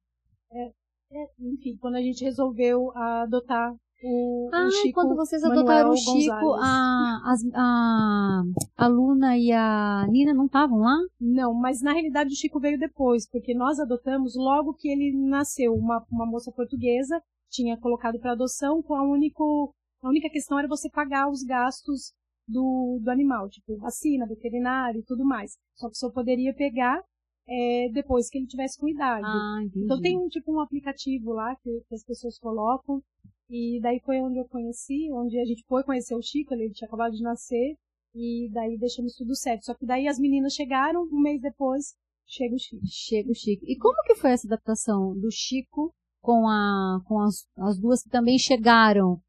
Speaker 3: é, é, enfim, quando a gente resolveu adotar o,
Speaker 1: ah,
Speaker 3: o Chico
Speaker 1: quando vocês adotaram o Chico, a, a, a Luna e a Nina não estavam lá?
Speaker 3: Não, mas na realidade o Chico veio depois, porque nós adotamos logo que ele nasceu. Uma, uma moça portuguesa tinha colocado para adoção com a único a única questão era você pagar os gastos do, do animal, tipo vacina, veterinário e tudo mais. Só que só poderia pegar é, depois que ele tivesse com idade.
Speaker 1: Ah,
Speaker 3: então tem um tipo um aplicativo lá que, que as pessoas colocam e daí foi onde eu conheci, onde a gente foi conhecer o Chico, ele tinha acabado de nascer, e daí deixamos tudo certo. Só que daí as meninas chegaram, um mês depois, chega o Chico.
Speaker 1: Chega o Chico. E como que foi essa adaptação do Chico com, a, com as, as duas que também chegaram,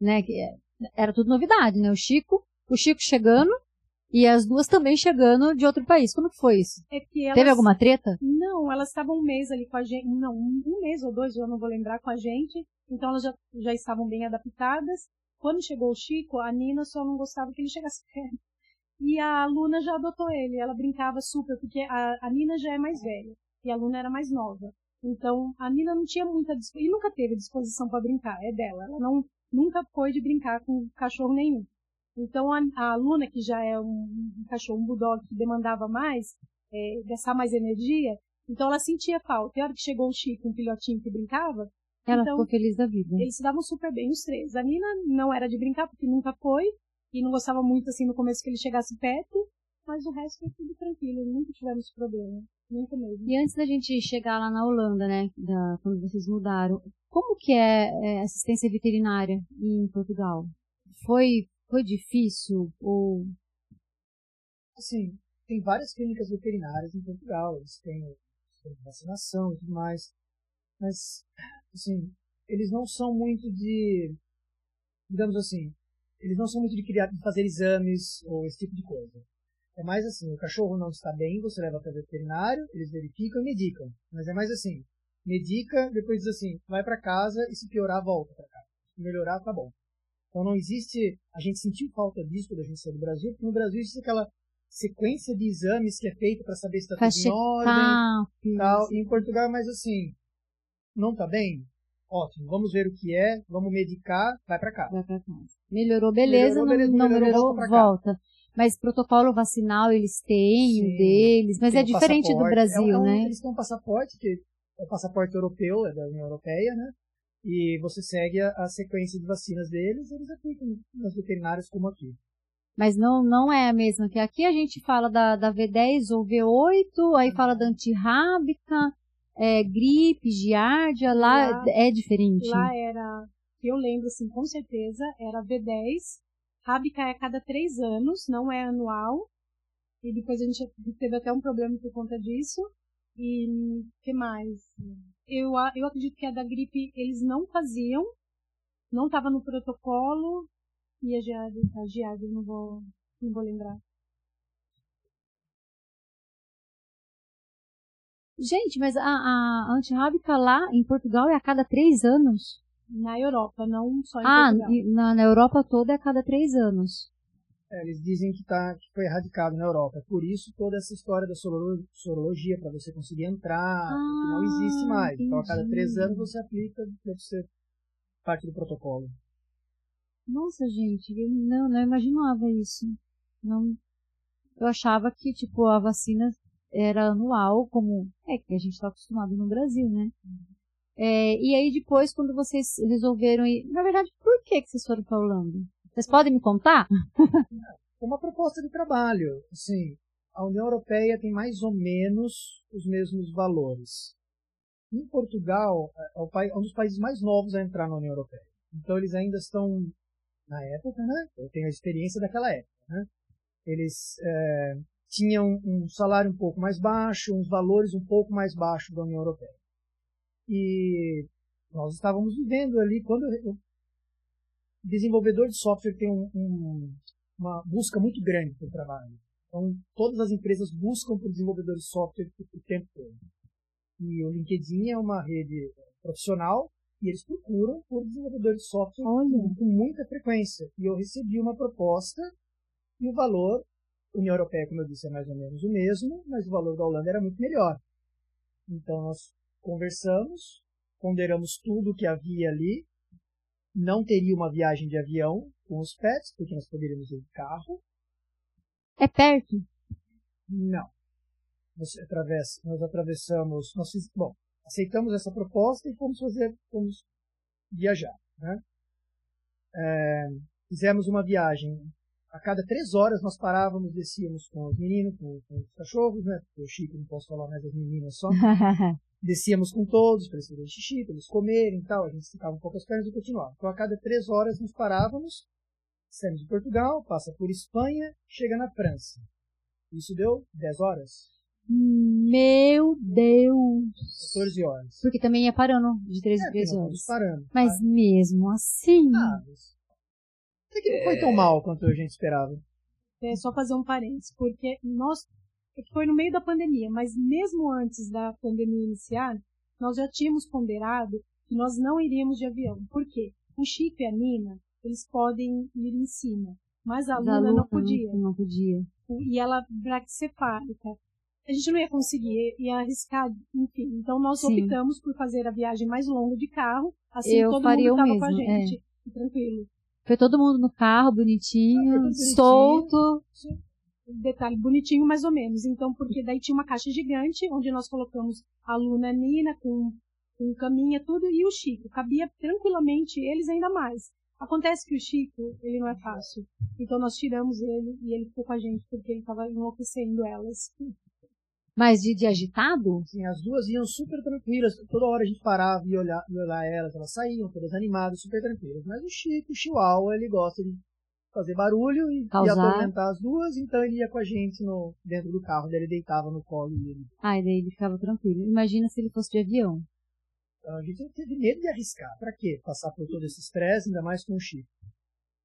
Speaker 1: né? É, era tudo novidade, né? O Chico, o Chico chegando e as duas também chegando de outro país. Como que foi isso?
Speaker 3: É que elas...
Speaker 1: Teve alguma treta?
Speaker 3: Não, elas estavam um mês ali com a gente. Não, um mês ou dois, eu não vou lembrar, com a gente. Então elas já, já estavam bem adaptadas. Quando chegou o Chico, a Nina só não gostava que ele chegasse perto. E a Luna já adotou ele. Ela brincava super, porque a, a Nina já é mais velha. E a Luna era mais nova. Então, a Nina não tinha muita e nunca teve disposição para brincar, é dela. Ela não nunca foi de brincar com cachorro nenhum. Então a, a Luna, que já é um, um cachorro, um bulldog que demandava mais, é, gastar mais energia, então ela sentia falta. E a hora que chegou o Chico, um filhotinho que brincava,
Speaker 1: ela
Speaker 3: então,
Speaker 1: ficou feliz da vida.
Speaker 3: Eles se davam super bem, os três. A Nina não era de brincar, porque nunca foi, e não gostava muito assim no começo que ele chegasse perto, mas o resto foi tudo tranquilo, nunca tivemos problema. Nunca mesmo.
Speaker 1: E antes da gente chegar lá na Holanda, né, da, quando vocês mudaram, como que é, é assistência veterinária em Portugal? Foi, foi difícil ou...
Speaker 2: Assim, tem várias clínicas veterinárias em Portugal, eles têm, têm vacinação e tudo mais, mas assim, eles não são muito de, digamos assim, eles não são muito de, criar, de fazer exames ou esse tipo de coisa. É mais assim, o cachorro não está bem, você leva para o veterinário, eles verificam e medicam. Mas é mais assim, medica, depois diz assim, vai para casa e se piorar, volta para casa. Se melhorar, tá bom. Então não existe, a gente sentiu falta disso quando a gente saiu do Brasil, porque no Brasil existe aquela sequência de exames que é feita para saber se está tudo em ordem, tal. E em Portugal é mais assim, não está bem? Ótimo, vamos ver o que é, vamos medicar, vai para casa.
Speaker 1: Vai para casa. Melhorou, beleza, melhorou, beleza, não, melhorou, melhorou volta. Mas protocolo vacinal eles têm, Sim, o deles, mas é diferente do Brasil, é um, né?
Speaker 2: Eles têm um passaporte, que é o passaporte europeu, é da União Europeia, né? E você segue a, a sequência de vacinas deles, eles aplicam nas veterinárias como aqui.
Speaker 1: Mas não, não é a mesma que aqui a gente fala da, da V10 ou V8, aí fala da antirrábica, é, gripe, giardia, lá, lá, é diferente.
Speaker 3: Lá era, eu lembro assim, com certeza, era V10, rábica é a cada três anos, não é anual, e depois a gente teve até um problema por conta disso. E que mais? Eu, eu acredito que a da gripe eles não faziam, não estava no protocolo, e a Giardia, a Giardia não vou, não vou lembrar.
Speaker 1: Gente, mas a, a antirrábica lá em Portugal é a cada três anos?
Speaker 3: Na Europa, não só em
Speaker 1: ah,
Speaker 3: Portugal.
Speaker 1: Ah, na, na Europa toda é a cada três anos.
Speaker 2: É, eles dizem que, tá, que foi erradicado na Europa. Por isso toda essa história da sorologia, para você conseguir entrar, ah, não existe mais. Entendi. Então a cada três anos você aplica, deve ser parte do protocolo.
Speaker 1: Nossa, gente, eu não, não imaginava isso. Não, eu achava que, tipo, a vacina era anual, como é que a gente está acostumado no Brasil, né? É, e aí depois, quando vocês resolveram ir, na verdade, por que, que vocês foram para Holanda? Vocês podem me contar?
Speaker 2: Uma proposta de trabalho, assim, a União Europeia tem mais ou menos os mesmos valores. Em Portugal, é, é um dos países mais novos a entrar na União Europeia. Então eles ainda estão na época, né? Eu tenho a experiência daquela época, né? Eles é, tinham um salário um pouco mais baixo, uns valores um pouco mais baixos da União Europeia. E nós estávamos vivendo ali quando o desenvolvedor de software tem um, um, uma busca muito grande por trabalho. Então, todas as empresas buscam por desenvolvedores de software o tempo todo. E o LinkedIn é uma rede profissional e eles procuram por desenvolvedores de software Olha. com muita frequência. E eu recebi uma proposta e o valor, União Europeia, como eu disse, é mais ou menos o mesmo, mas o valor da Holanda era muito melhor. Então nós conversamos, ponderamos tudo que havia ali. Não teria uma viagem de avião com os pets, porque nós poderíamos ir de carro.
Speaker 1: É perto?
Speaker 2: Não. Você atravessa, nós atravessamos. Nós bom, aceitamos essa proposta e fomos fazer, fomos viajar. Né? É, fizemos uma viagem. A cada três horas nós parávamos, descíamos com os meninos, com, com os cachorros, né? Porque o Chico não posso falar mais das meninas só. descíamos com todos para eles fazerem xixi, para eles comerem e tal. A gente ficava um pouco as pernas e continuava. Então a cada três horas nos parávamos, saímos de Portugal, passa por Espanha, chega na França. Isso deu 10 horas.
Speaker 1: Meu Deus!
Speaker 2: 14 horas.
Speaker 1: Porque também ia parando de 13 em 13 horas.
Speaker 2: Parando.
Speaker 1: Mas ah. mesmo assim.
Speaker 2: Ah, mas... Até que não foi tão mal quanto a gente esperava.
Speaker 3: É só fazer um parênteses, porque nós. É foi no meio da pandemia, mas mesmo antes da pandemia iniciar, nós já tínhamos ponderado que nós não iríamos de avião. Por quê? O Chico e a Nina, eles podem ir em cima, mas a Luna, não podia.
Speaker 1: Não podia.
Speaker 3: E ela braquicefálica a gente não ia conseguir, ia arriscar, enfim. Então nós Sim. optamos por fazer a viagem mais longa de carro, assim
Speaker 1: Eu
Speaker 3: todo
Speaker 1: faria
Speaker 3: mundo
Speaker 1: estava
Speaker 3: com a gente, é. tranquilo.
Speaker 1: Foi todo mundo no carro, bonitinho, ah, solto.
Speaker 3: Sim. Detalhe, bonitinho mais ou menos. Então, porque daí tinha uma caixa gigante, onde nós colocamos a Luna Nina com, com caminha, tudo, e o Chico. Cabia tranquilamente eles ainda mais. Acontece que o Chico, ele não é fácil. Então nós tiramos ele e ele ficou com a gente porque ele estava enlouquecendo elas.
Speaker 1: Mas de, de agitado?
Speaker 2: Sim, as duas iam super tranquilas. Toda hora a gente parava e olhar, e olhar elas, elas saíam todas animadas, super tranquilas. Mas o Chico, o Chihuahua, ele gosta de fazer barulho e, e atormentar as duas, então ele ia com a gente no, dentro do carro, daí ele deitava no colo e ele.
Speaker 1: Ah, e daí ele ficava tranquilo. Imagina se ele fosse de avião.
Speaker 2: Então, a gente teve medo de arriscar. Pra quê? Passar por todo esse estresse, ainda mais com o Chico.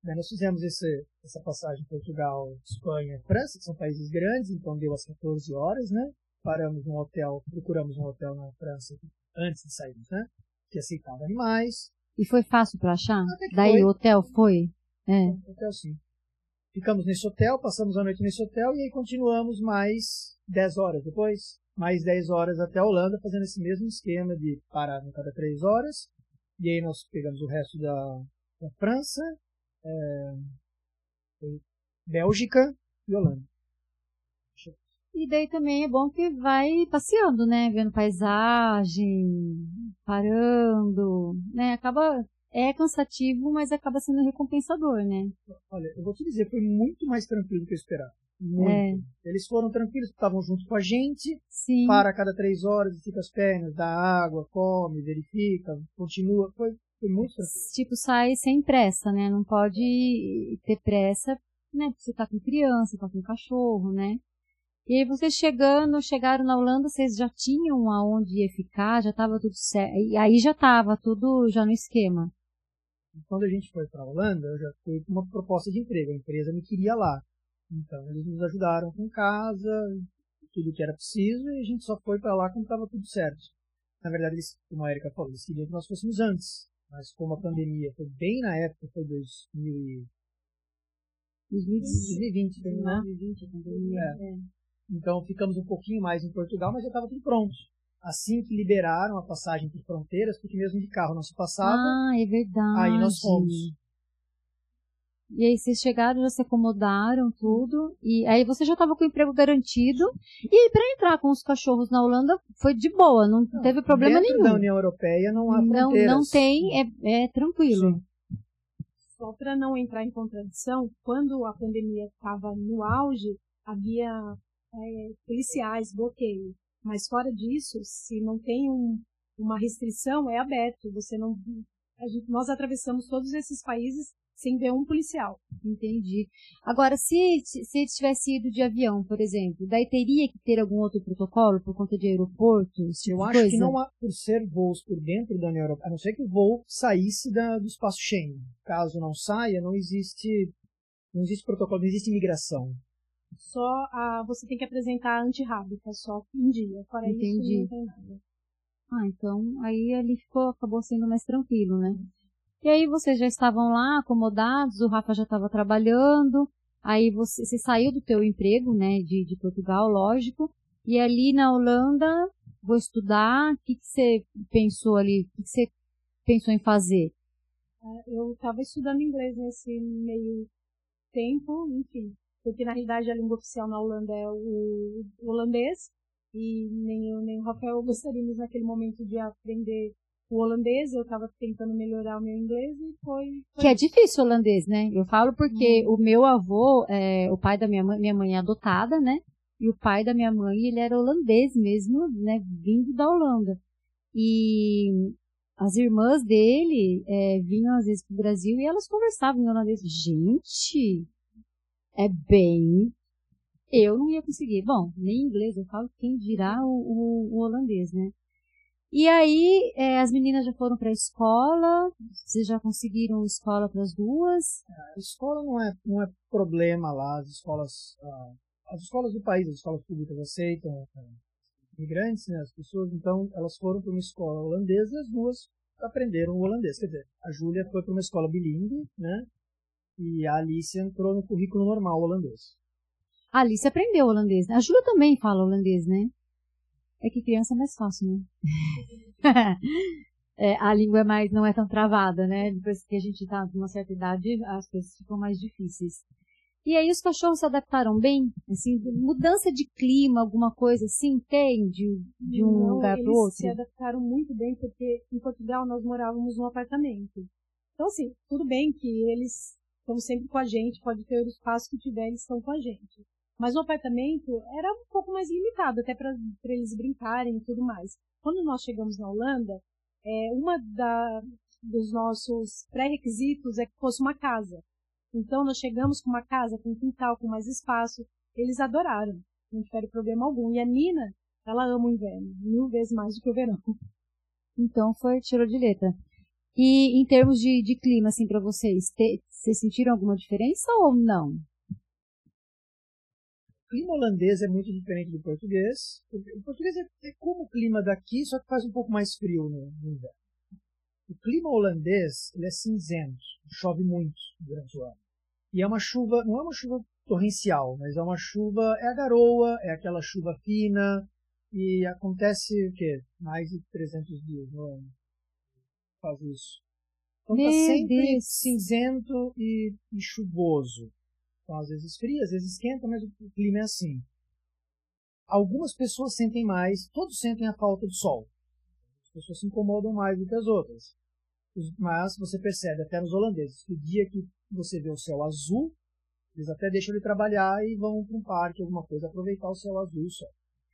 Speaker 2: Daí nós fizemos esse, essa passagem Portugal, Espanha e França, que são países grandes, então deu as 14 horas, né? Paramos num hotel, procuramos um hotel na França antes de sairmos, né? Que aceitava animais.
Speaker 1: E foi fácil para achar? Daí
Speaker 2: foi.
Speaker 1: o hotel foi? É.
Speaker 2: Hotel sim. Ficamos nesse hotel, passamos a noite nesse hotel e aí continuamos mais 10 horas depois, mais 10 horas até a Holanda, fazendo esse mesmo esquema de parar a cada 3 horas. E aí nós pegamos o resto da, da França, é, Bélgica e Holanda.
Speaker 1: E daí também é bom que vai passeando, né? Vendo paisagem, parando, né? Acaba, é cansativo, mas acaba sendo recompensador, né?
Speaker 2: Olha, eu vou te dizer, foi muito mais tranquilo do que eu esperava. Muito.
Speaker 1: É.
Speaker 2: Eles foram tranquilos, estavam junto com a gente,
Speaker 1: Sim.
Speaker 2: para a cada três horas, estica as pernas, dá água, come, verifica, continua. Foi, foi muito tranquilo.
Speaker 1: Tipo, sai sem pressa, né? Não pode ter pressa, né? Porque você tá com criança, tá com cachorro, né? E aí vocês chegando, chegaram na Holanda, vocês já tinham aonde ia ficar, já tava tudo certo. E aí já tava tudo já no esquema.
Speaker 2: Quando a gente foi para a Holanda, eu já fui com uma proposta de emprego. A empresa me queria lá. Então, eles nos ajudaram com casa, tudo que era preciso, e a gente só foi para lá quando estava tudo certo. Na verdade, eles, como a Erika falou, eles queriam que nós fôssemos antes. Mas como a pandemia foi bem na época, foi 2000 e... 2020, bem, né?
Speaker 1: 2020, a pandemia.
Speaker 2: É. Então ficamos um pouquinho mais em Portugal, mas já estava tudo pronto. Assim que liberaram a passagem por fronteiras, porque mesmo de carro não se passava,
Speaker 1: Ah, é verdade.
Speaker 2: aí nós fomos.
Speaker 1: E aí vocês chegaram, já se acomodaram, tudo. E aí você já estava com o emprego garantido. E aí para entrar com os cachorros na Holanda foi de boa, não,
Speaker 2: Não,
Speaker 1: teve problema
Speaker 2: Dentro
Speaker 1: nenhum.
Speaker 2: da União Europeia não há
Speaker 1: não,
Speaker 2: fronteiras.
Speaker 1: não tem, é, é tranquilo.
Speaker 2: Sim.
Speaker 3: Só para não entrar em contradição, quando a pandemia estava no auge, havia é, policiais, bloqueio. Mas fora disso, se não tem um, uma restrição, é aberto. Você não, a gente, nós atravessamos todos esses países sem ver um policial.
Speaker 1: Entendi. Agora, se, se ele tivesse ido de avião, por exemplo, daí teria que ter algum outro protocolo por conta de aeroporto, tipo
Speaker 2: Eu acho
Speaker 1: coisa?
Speaker 2: que não há, por ser voos por dentro da União Europeia, a não ser que o voo saísse da, do espaço Schengen. Caso não saia, não existe, não existe protocolo, não existe imigração.
Speaker 3: Só a, você tem que apresentar a antirrábica só em dia. Fora
Speaker 1: Entendi.
Speaker 3: isso, não tem nada.
Speaker 1: Ah, então aí ali ficou, acabou sendo mais tranquilo, né? E aí vocês já estavam lá acomodados, o Rafa já estava trabalhando, aí você, você saiu do teu emprego, né, de, de Portugal, lógico, e ali na Holanda, vou estudar, o que, que você pensou ali, o que, que você pensou em fazer?
Speaker 3: Eu estava estudando inglês nesse meio tempo, enfim, porque na realidade a língua oficial na Holanda é o holandês, e nem eu nem o Rafael gostaríamos naquele momento de aprender o holandês, eu estava tentando melhorar o meu inglês e foi... foi
Speaker 1: Que é difícil o holandês, né? Eu falo porque o meu avô, é, o pai da minha mãe, minha mãe é adotada, né? E o pai da minha mãe, ele era holandês mesmo, né? Vindo da Holanda. E as irmãs dele é, vinham às vezes pro Brasil e elas conversavam em holandês. Gente, é bem. Eu não ia conseguir. Bom, nem inglês, eu falo quem dirá o, o, o holandês, né? E aí, é, as meninas já foram para a escola, vocês já conseguiram escola para as duas?
Speaker 2: A escola não é, não é problema lá, as escolas, ah, as escolas do país, as escolas públicas aceitam ah, imigrantes, né, as pessoas, então elas foram para uma escola holandesa e as duas aprenderam o holandês. Quer dizer, a Júlia foi para uma escola bilíngue, né, e a Alice entrou no currículo normal holandês.
Speaker 1: A Alice aprendeu holandês, né? A Júlia também fala holandês, né? É que criança é mais fácil, né? É, a língua é mais, não é tão travada, né? Depois que a gente tá numa certa idade, as coisas ficam mais difíceis. E aí os cachorros se adaptaram bem? Assim, mudança de clima, alguma coisa assim, tem de, de um
Speaker 3: Não,
Speaker 1: lugar
Speaker 3: eles
Speaker 1: para outro?
Speaker 3: se adaptaram muito bem, porque em Portugal nós morávamos num apartamento. Então, assim, tudo bem que eles estão sempre com a gente, pode ter o espaço que tiver, eles estão com a gente. Mas o apartamento era um pouco mais limitado, até para eles brincarem e tudo mais. Quando nós chegamos na Holanda, é, uma da, dos nossos pré-requisitos é que fosse uma casa. Então nós chegamos com uma casa, com quintal, com mais espaço. Eles adoraram, não tiveram problema algum. E a Nina, ela ama o inverno, mil vezes mais do que o verão.
Speaker 1: Então foi tirou de letra. E em termos de, de clima, assim, para vocês, te, vocês sentiram alguma diferença ou não?
Speaker 2: O clima holandês é muito diferente do português. O português é, é como o clima daqui, só que faz um pouco mais frio no, no inverno. O clima holandês ele é cinzento, chove muito durante o ano. E é uma chuva, não é uma chuva torrencial, mas é uma chuva, é a garoa, é aquela chuva fina, e acontece o quê? Mais de 300 dias no ano. Faz isso. Então tá Meu tá sempre Deus. cinzento e, e, chuvoso. Então às vezes fria, às vezes esquenta, mas o clima é assim. Algumas pessoas sentem mais, todos sentem a falta do sol. As pessoas se incomodam mais do que as outras. Mas você percebe até nos holandeses que o dia que você vê o céu azul, eles até deixam ele trabalhar e vão para um parque, alguma coisa, aproveitar o céu azul e o sol.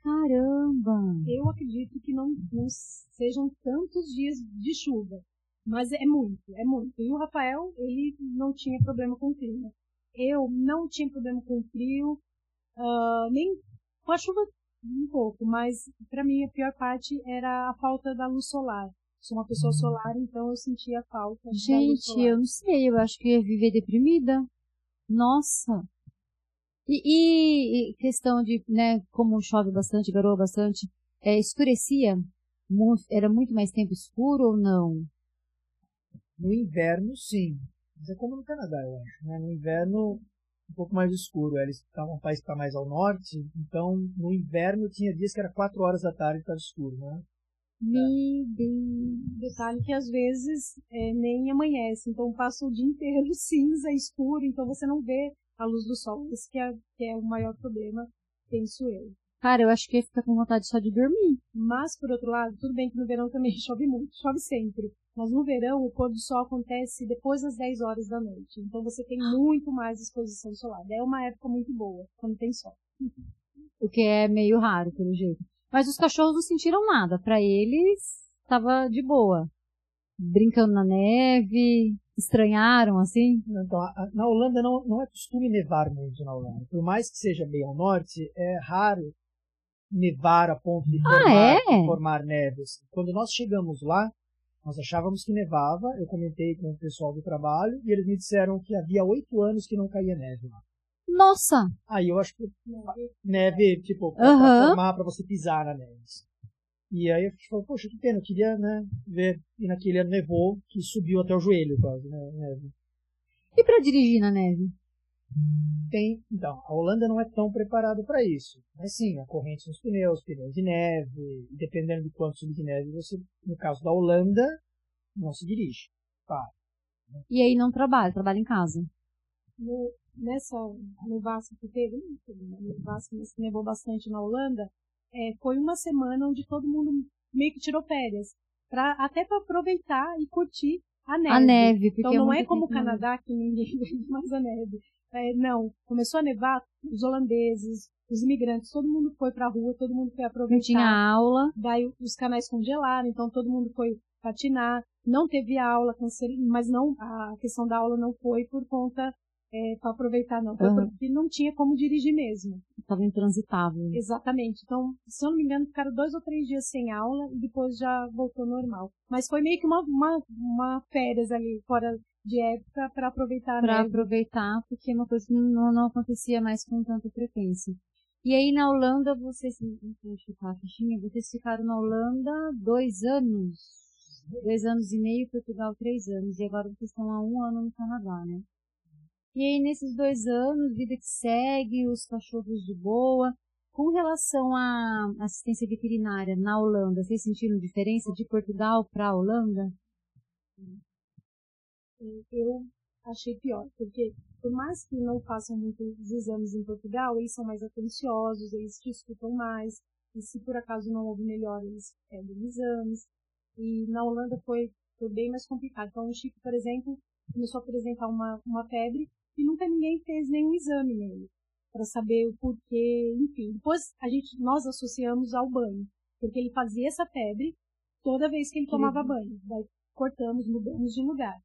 Speaker 1: Caramba!
Speaker 3: Eu acredito que não, não sejam tantos dias de chuva, mas é muito, é muito. E o Rafael, ele não tinha problema com o clima. Eu não tinha problema com o frio, uh, nem com a chuva um pouco, mas para mim a pior parte era a falta da luz solar. Sou uma pessoa uhum. solar, então eu sentia falta.
Speaker 1: Gente, eu não sei, eu acho que ia viver deprimida. Nossa! E, e, questão de, né, como chove bastante, garoa bastante, é, escurecia? Era muito mais tempo escuro ou não?
Speaker 2: No inverno, sim. Mas é como no Canadá, eu acho. Né? No inverno, um pouco mais escuro. Eles estavam um país que está mais ao norte, então no inverno tinha dias que era 4 horas da tarde e estava escuro, né?
Speaker 3: Meu Deus. Detalhe que às vezes é, nem amanhece, então passa o dia inteiro cinza, escuro, então você não vê a luz do sol. Esse que é, que é o maior problema, penso eu.
Speaker 1: Cara, eu acho que ia ficar com vontade só de dormir.
Speaker 3: Mas, por outro lado, tudo bem que no verão também chove muito, chove sempre. Mas no verão, o pôr do sol acontece depois das 10 horas da noite. Então você tem muito mais exposição solar. É uma época muito boa, quando tem sol.
Speaker 1: O que é meio raro, pelo jeito. Mas os cachorros não sentiram nada. Para eles, estava de boa. Brincando na neve, estranharam assim?
Speaker 2: Então, na Holanda não, não é costume nevar muito na Holanda. Por mais que seja bem ao norte, é raro nevar a ponto de formar, ah, é? formar neve. Assim. Quando nós chegamos lá, nós achávamos que nevava. Eu comentei com o pessoal do trabalho e eles me disseram que havia oito anos que não caía neve lá.
Speaker 1: Nossa!
Speaker 2: Aí eu acho que neve, tipo, pra, uhum. pra formar, pra você pisar na neve. E aí eu falei, poxa, que pena, eu queria, né, ver. E naquele ano nevou, que subiu até o joelho quase, né, neve.
Speaker 1: E para dirigir na neve?
Speaker 2: Tem, então, a Holanda não é tão preparada para isso. Mas sim, a corrente nos pneus, pneus de neve, dependendo de quanto subir de neve, você, no caso da Holanda, não se dirige. Para.
Speaker 1: E aí não trabalha, trabalha em casa.
Speaker 3: No, nessa nevasca que teve, nevasca que nevou bastante na Holanda, é, foi uma semana onde todo mundo meio que tirou férias. Pra, até para aproveitar e curtir a neve.
Speaker 1: A neve,
Speaker 3: Então não é como o Canadá que ninguém vê mais a neve. É, não, começou a nevar, os holandeses, os imigrantes, todo mundo foi para a rua, todo mundo foi aproveitar. Não
Speaker 1: tinha aula.
Speaker 3: Daí os canais congelaram, então todo mundo foi patinar. Não teve aula, mas não a questão da aula não foi por conta é, para aproveitar, não. Foi uhum. porque não tinha como dirigir mesmo.
Speaker 1: Estava intransitável.
Speaker 3: Exatamente. Então, se eu não me engano, ficaram dois ou três dias sem aula e depois já voltou normal. Mas foi meio que uma, uma, uma férias ali, fora de época, para aproveitar.
Speaker 1: Para aproveitar, porque é uma coisa que não, não acontecia mais com tanta frequência. E aí na Holanda, vocês, deixa eu a fichinha, vocês ficaram na Holanda dois anos, dois anos e meio, Portugal três anos, e agora vocês estão há um ano no Canadá, né? E aí, nesses dois anos, vida que segue, os cachorros de boa. Com relação à assistência veterinária na Holanda, vocês sentiram diferença de Portugal para a Holanda?
Speaker 3: Eu achei pior, porque por mais que não façam muitos exames em Portugal, eles são mais atenciosos, eles te escutam mais, e se por acaso não houve melhor, eles pedem exames. E na Holanda foi, foi bem mais complicado. Então, o Chico, por exemplo, começou a apresentar uma, uma febre e nunca ninguém fez nenhum exame nele para saber o porquê, enfim. Depois a gente nós associamos ao banho, porque ele fazia essa febre toda vez que ele tomava banho. Daí cortamos, mudamos de lugar.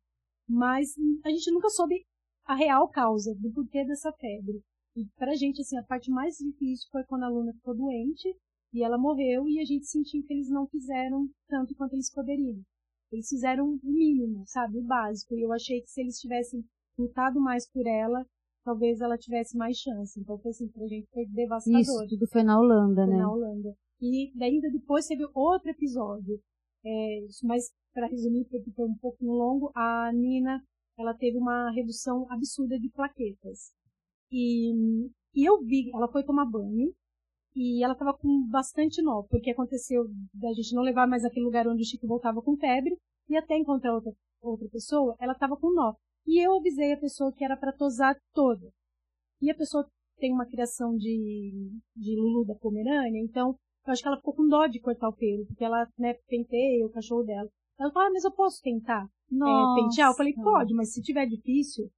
Speaker 3: Mas a gente nunca soube a real causa do porquê dessa febre. E pra gente, assim, a parte mais difícil foi quando a Luna ficou doente e ela morreu e a gente sentiu que eles não fizeram tanto quanto eles poderiam. Eles fizeram o mínimo, sabe? O básico. E eu achei que se eles tivessem lutado mais por ela, talvez ela tivesse mais chance. Então foi assim, pra gente foi devastador.
Speaker 1: Isso, tudo foi na Holanda,
Speaker 3: foi
Speaker 1: né?
Speaker 3: Na Holanda. E ainda depois teve outro episódio. É, mas para resumir, porque foi um pouco longo, a Nina, ela teve uma redução absurda de plaquetas. E, e eu vi, ela foi tomar banho, e ela estava com bastante nó, porque aconteceu da gente não levar mais aquele lugar onde o Chico voltava com febre, e até encontrar outra, outra pessoa, ela estava com nó. E eu avisei a pessoa que era para tosar toda. E a pessoa tem uma criação de, de Lulu da Pomerânia, então eu acho que ela ficou com dó de cortar o pelo, porque ela, né, penteia o cachorro dela. Ela falou, ah, mas eu posso tentar é, pentear? Eu falei, pode, mas se tiver difícil,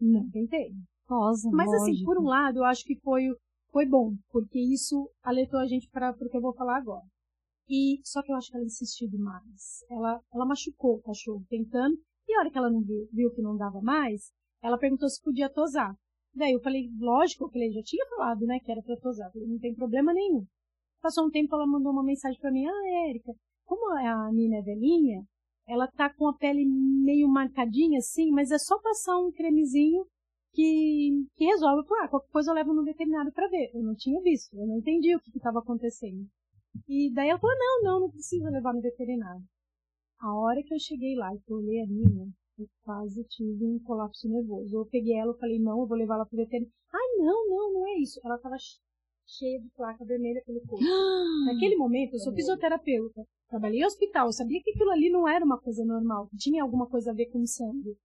Speaker 3: não tentei.
Speaker 1: Rosa,
Speaker 3: mas
Speaker 1: lógico.
Speaker 3: assim, por um lado, eu acho que foi, foi bom, porque isso alertou a gente para o que eu vou falar agora. E, só que eu acho que ela insistiu demais. Ela, ela machucou o cachorro tentando, e a hora que ela não viu, viu que não dava mais, ela perguntou se podia tosar. Daí eu falei, lógico, eu falei, já tinha falado, né, que era pra tosar. Eu falei, não tem problema nenhum. Passou um tempo, ela mandou uma mensagem para mim, ah, Érica, como a Nina é velhinha, ela tá com a pele meio marcadinha assim, mas é só passar um cremezinho que, que resolve. Ah, qualquer coisa eu levo no veterinário para ver. Eu não tinha visto, eu não entendi o que estava acontecendo. E daí ela falou, não, não, não precisa levar no veterinário. A hora que eu cheguei lá e que eu olhei a Nina, eu quase tive um colapso nervoso. Eu peguei ela e falei, não, eu vou levar ela pro veterinário. Ai, não, não, não é isso. Ela tava cheia de placa vermelha pelo corpo. Naquele momento, eu sou fisioterapeuta. Trabalhei em hospital, eu sabia que aquilo ali não era uma coisa normal, tinha alguma coisa a ver com sangue.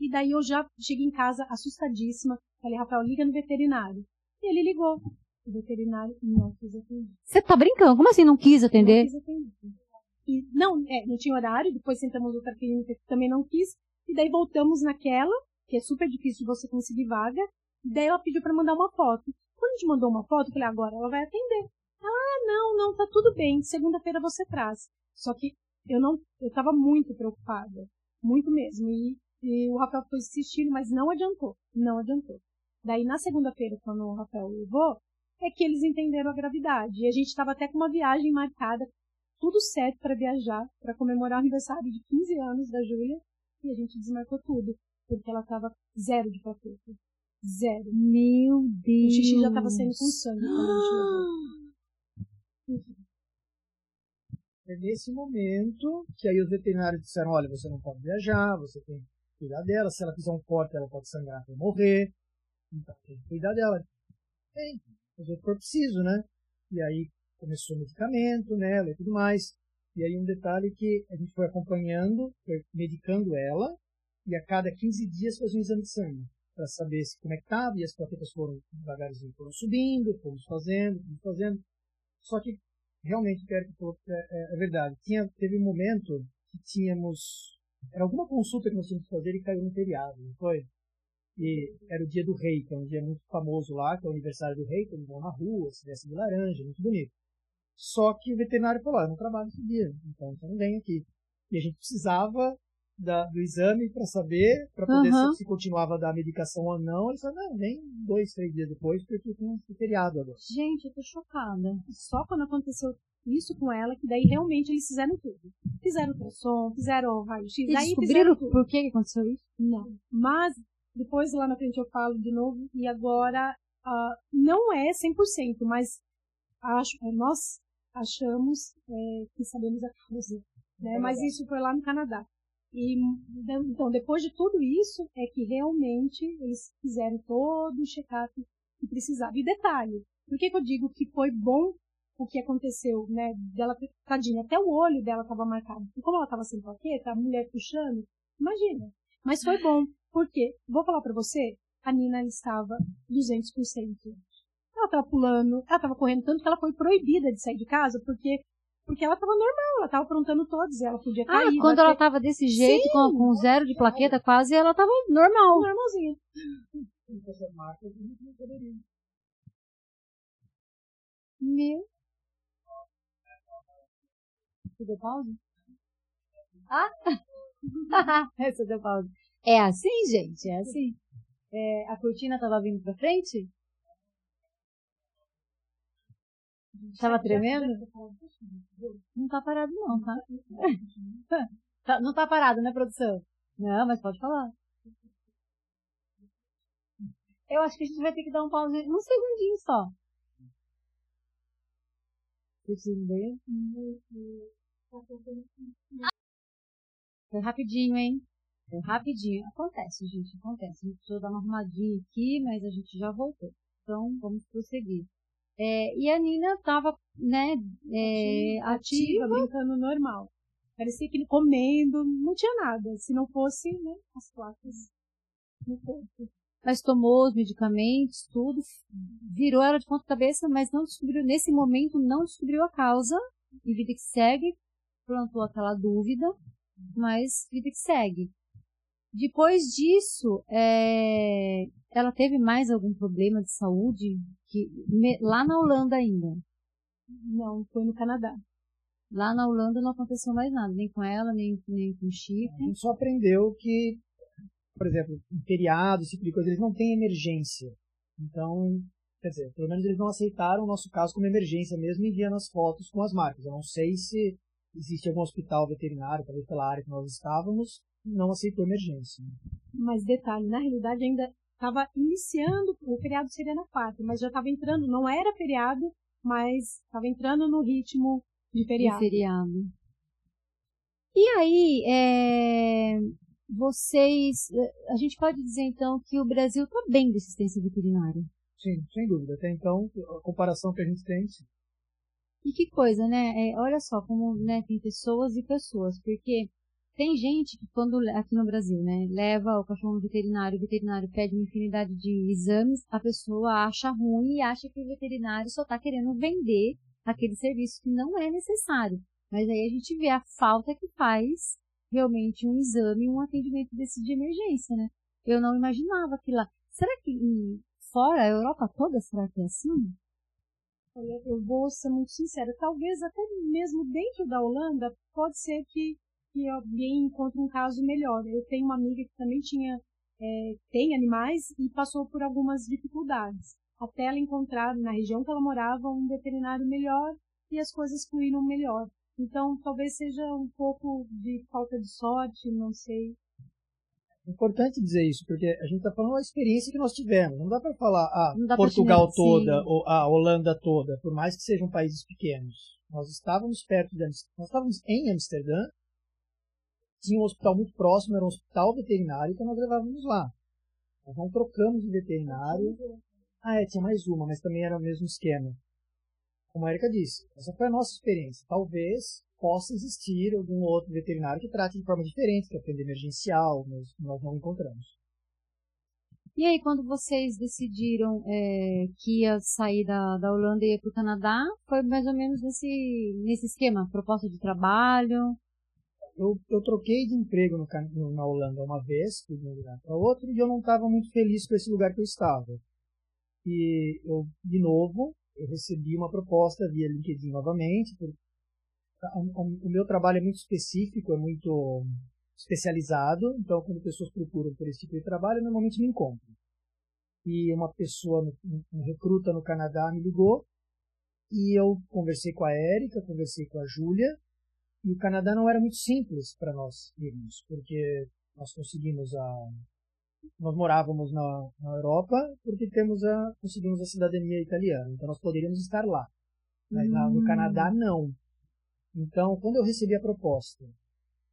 Speaker 3: E daí eu já cheguei em casa assustadíssima. Falei, Rafael, liga no veterinário. E ele ligou. O veterinário não quis atender.
Speaker 1: Você tá brincando? Como assim não quis atender?
Speaker 3: Não quis atender. E, não, é, não tinha horário, depois sentamos outra clínica que também não quis. E daí voltamos naquela, que é super difícil você conseguir vaga. E daí ela pediu para mandar uma foto. Quando a gente mandou uma foto, eu falei, agora ela vai atender. Ah, não, não, tá tudo bem. Segunda-feira você traz. Só que eu não, eu tava muito preocupada. Muito mesmo. E, e o Rafael foi insistindo, mas não adiantou. Não adiantou. Daí na segunda-feira, quando o Rafael levou, é que eles entenderam a gravidade. E a gente estava até com uma viagem marcada, tudo certo para viajar, para comemorar o aniversário de 15 anos da Júlia, e a gente desmarcou tudo, porque ela estava zero de plaqueta. Zero.
Speaker 1: Meu Deus.
Speaker 3: O xixi já estava saindo com sangue quando a gente levou. Enfim.
Speaker 2: É nesse momento que aí os veterinários disseram, olha, você não pode viajar, você tem que cuidar dela, se ela fizer um corte, ela pode sangrar e morrer. Então, tem que cuidar dela. Tem, fazer o que for preciso, né? E aí começou o medicamento nela e tudo mais. E aí um detalhe que a gente foi acompanhando, foi medicando ela, e a cada 15 dias fazia um exame de sangue, para saber se, como é que estava, e as plaquetas foram devagarzinho, foram subindo, fomos fazendo, fomos fazendo. Só que realmente, o que falou é, é, é, verdade. Tinha, teve um momento que tínhamos, era alguma consulta que nós tínhamos que fazer e caiu no feriado, não foi? E era o dia do rei, que é um dia muito famoso lá, que é o aniversário do rei, todo mundo na rua, se desce de laranja, muito bonito. Só que o veterinário falou, ah, eu não trabalho esse dia, então você não vem aqui. E a gente precisava da, do exame para saber, para poder
Speaker 1: Aham.
Speaker 2: se, se continuava a dar medicação ou não. Ele falou, não, nem dois, três dias depois, porque tem um feriado agora.
Speaker 3: Gente, eu tô chocada. Só quando aconteceu isso com ela, que daí realmente eles fizeram tudo. Fizeram ultrassom, fizeram raio-x,
Speaker 1: E descobriram por que aconteceu isso?
Speaker 3: Não. Mas, depois lá na frente eu falo de novo, e agora, ah, não é 100%, mas acho, eh, nós achamos eh, que sabemos a causa. Né? Mas isso foi lá no Canadá. E, então, depois de tudo isso, é que realmente eles fizeram todo o check-up que precisava. E detalhe, por que, que eu digo que foi bom o que aconteceu, né? Dela, tadinha, até o olho dela estava marcado. E como ela estava sem plaqueta, a mulher puxando, imagina. Mas foi bom, porque, vou falar para você, a Nina estava 200%. Ela estava pulando, ela estava correndo tanto que ela foi proibida de sair de casa, porque porque ela estava normal, ela estava aprontando todos, ela podia
Speaker 1: Ah,
Speaker 3: cair.
Speaker 1: quando
Speaker 3: bater.
Speaker 1: ela tava desse jeito,
Speaker 3: Sim.
Speaker 1: com, com zero de plaqueta quase, ela tava normal.
Speaker 3: normalzinha.
Speaker 1: Meu. Você deu pausa? Ah! Essa deu pausa. É assim, gente? É assim. É, a cortina tava vindo pra frente? Tava tremendo? Não tá parado não, tá? Tá, não tá parado, né, produção? Não, mas pode falar. Eu acho que a gente vai ter que dar um pause, um segundinho só. Foi rapidinho, hein? Foi rapidinho. Acontece, gente, acontece. A gente precisou dar uma arrumadinha aqui, mas a gente já voltou. Então, vamos prosseguir. É, e a Nina tava, né, é, ativa, ativa,
Speaker 3: brincando normal. Parecia que ele comendo, não tinha nada. Se não fosse, né, as placas no corpo.
Speaker 1: Mas tomou os medicamentos, tudo, virou ela de ponta cabeça, mas não descobriu, nesse momento, não descobriu a causa. E vida que segue, plantou aquela dúvida, mas vida que segue. Depois disso, é, ela teve mais algum problema de saúde que, me, lá na Holanda ainda?
Speaker 3: Não, foi no Canadá.
Speaker 1: Lá na Holanda não aconteceu mais nada, nem com ela, nem, nem com o Chico.
Speaker 2: A gente só aprendeu que, por exemplo, em feriado, esse tipo de coisa, eles não têm emergência. Então, quer dizer, pelo menos eles não aceitaram o nosso caso como emergência mesmo enviando as fotos com as marcas. Eu não sei se existe algum hospital veterinário, talvez pela área que nós estávamos, não aceitou emergência.
Speaker 3: Mas detalhe, na realidade ainda estava iniciando, o feriado seria na quarta, mas já estava entrando, não era feriado, mas estava entrando no ritmo de feriado.
Speaker 1: De feriado. E aí, é, vocês, a gente pode dizer então que o Brasil está bem de assistência veterinária?
Speaker 2: Sim, sem dúvida. Até então, a comparação que a gente tem.
Speaker 1: E que coisa, né? É, olha só como né, tem pessoas e pessoas, porque tem gente que quando, aqui no Brasil, né, leva o cachorro no veterinário, o veterinário pede uma infinidade de exames, a pessoa acha ruim e acha que o veterinário só está querendo vender aquele serviço que não é necessário. Mas aí a gente vê a falta que faz realmente um exame, um atendimento desse de emergência, né? Eu não imaginava que lá. Será que fora a Europa toda, será que é assim?
Speaker 3: Olha, eu vou ser muito sincera. Talvez até mesmo dentro da Holanda, pode ser que que alguém encontre um caso melhor. Eu tenho uma amiga que também tinha, é, tem animais e passou por algumas dificuldades. Até ela encontrar na região que ela morava um veterinário melhor e as coisas fluíram melhor. Então, talvez seja um pouco de falta de sorte, não sei.
Speaker 2: É importante dizer isso, porque a gente está falando da experiência que nós tivemos. Não dá para falar a ah, Portugal toda ou a Holanda toda, por mais que sejam países pequenos. Nós estávamos perto de nós estávamos em Amsterdã tinha um hospital muito próximo, era um hospital veterinário, então nós levávamos lá. Nós não trocamos de veterinário. Ah, é, tinha mais uma, mas também era o mesmo esquema. Como a Erika disse, essa foi a nossa experiência. Talvez possa existir algum outro veterinário que trate de forma diferente, que atende emergencial, mas nós não encontramos.
Speaker 1: E aí, quando vocês decidiram é, que ia sair da, da Holanda e ir para o Canadá, foi mais ou menos nesse, nesse esquema? Proposta de trabalho?
Speaker 2: Eu, eu troquei de emprego no, na Holanda uma vez, de um lugar para outro, e eu não estava muito feliz com esse lugar que eu estava. E eu, de novo, eu recebi uma proposta via LinkedIn novamente. Por, o, o meu trabalho é muito específico, é muito especializado, então quando pessoas procuram por esse tipo de trabalho, normalmente me encontram. E uma pessoa, um recruta no Canadá me ligou e eu conversei com a Érica, conversei com a Júlia e o Canadá não era muito simples para nós irmos, porque nós conseguimos a nós morávamos na, na Europa porque temos a conseguimos a cidadania italiana, então nós poderíamos estar lá. Mas hum. no Canadá não. Então, quando eu recebi a proposta,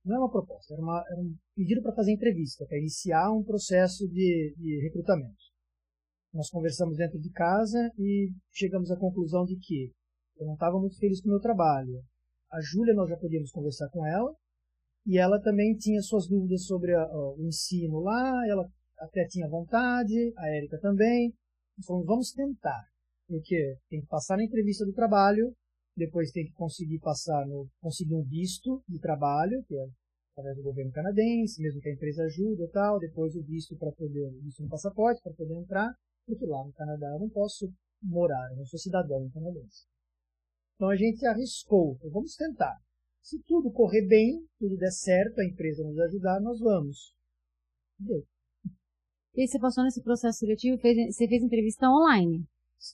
Speaker 2: não é uma proposta, era, uma, era um pedido para fazer entrevista, para iniciar um processo de, de recrutamento. Nós conversamos dentro de casa e chegamos à conclusão de que eu não estava muito feliz com o meu trabalho. A Júlia, nós já podíamos conversar com ela, e ela também tinha suas dúvidas sobre a, o ensino lá, ela até tinha vontade, a Érica também. Então vamos tentar, porque tem que passar na entrevista do trabalho, depois tem que conseguir passar no conseguir um visto de trabalho, que é através do governo canadense, mesmo que a empresa ajuda e tal, depois o visto para poder, visto no passaporte para poder entrar, porque lá no Canadá eu não posso morar, eu não sou cidadão canadense. Então a gente arriscou, então, vamos tentar. Se tudo correr bem, tudo der certo, a empresa nos ajudar, nós vamos.
Speaker 1: Deu. E você passou nesse processo seletivo, fez, você fez entrevista online?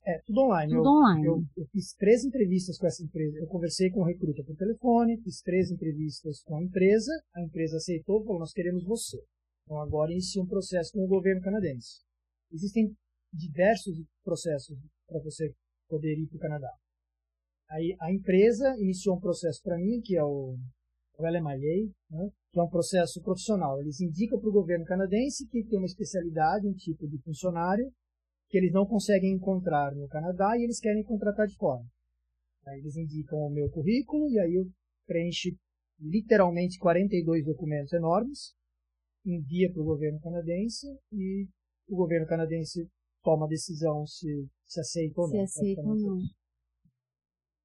Speaker 2: É, tudo online.
Speaker 1: Tudo
Speaker 2: eu,
Speaker 1: online.
Speaker 2: Eu, eu, fiz três entrevistas com essa empresa. Eu conversei com o recruta por telefone, fiz três entrevistas com a empresa. A empresa aceitou, falou: nós queremos você. Então agora inicia um processo com o governo canadense. Existem diversos processos para você poder ir para o Canadá. Aí a empresa iniciou um processo para mim, que é o, o LMIA, né, que é um processo profissional. Eles indicam para o governo canadense que tem uma especialidade, um tipo de funcionário, que eles não conseguem encontrar no Canadá e eles querem contratar de fora. Aí eles indicam o meu currículo e aí eu preencho literalmente 42 documentos enormes, envia para o governo canadense e o governo canadense toma a decisão se, se aceita ou não.
Speaker 1: Se aceita ou não.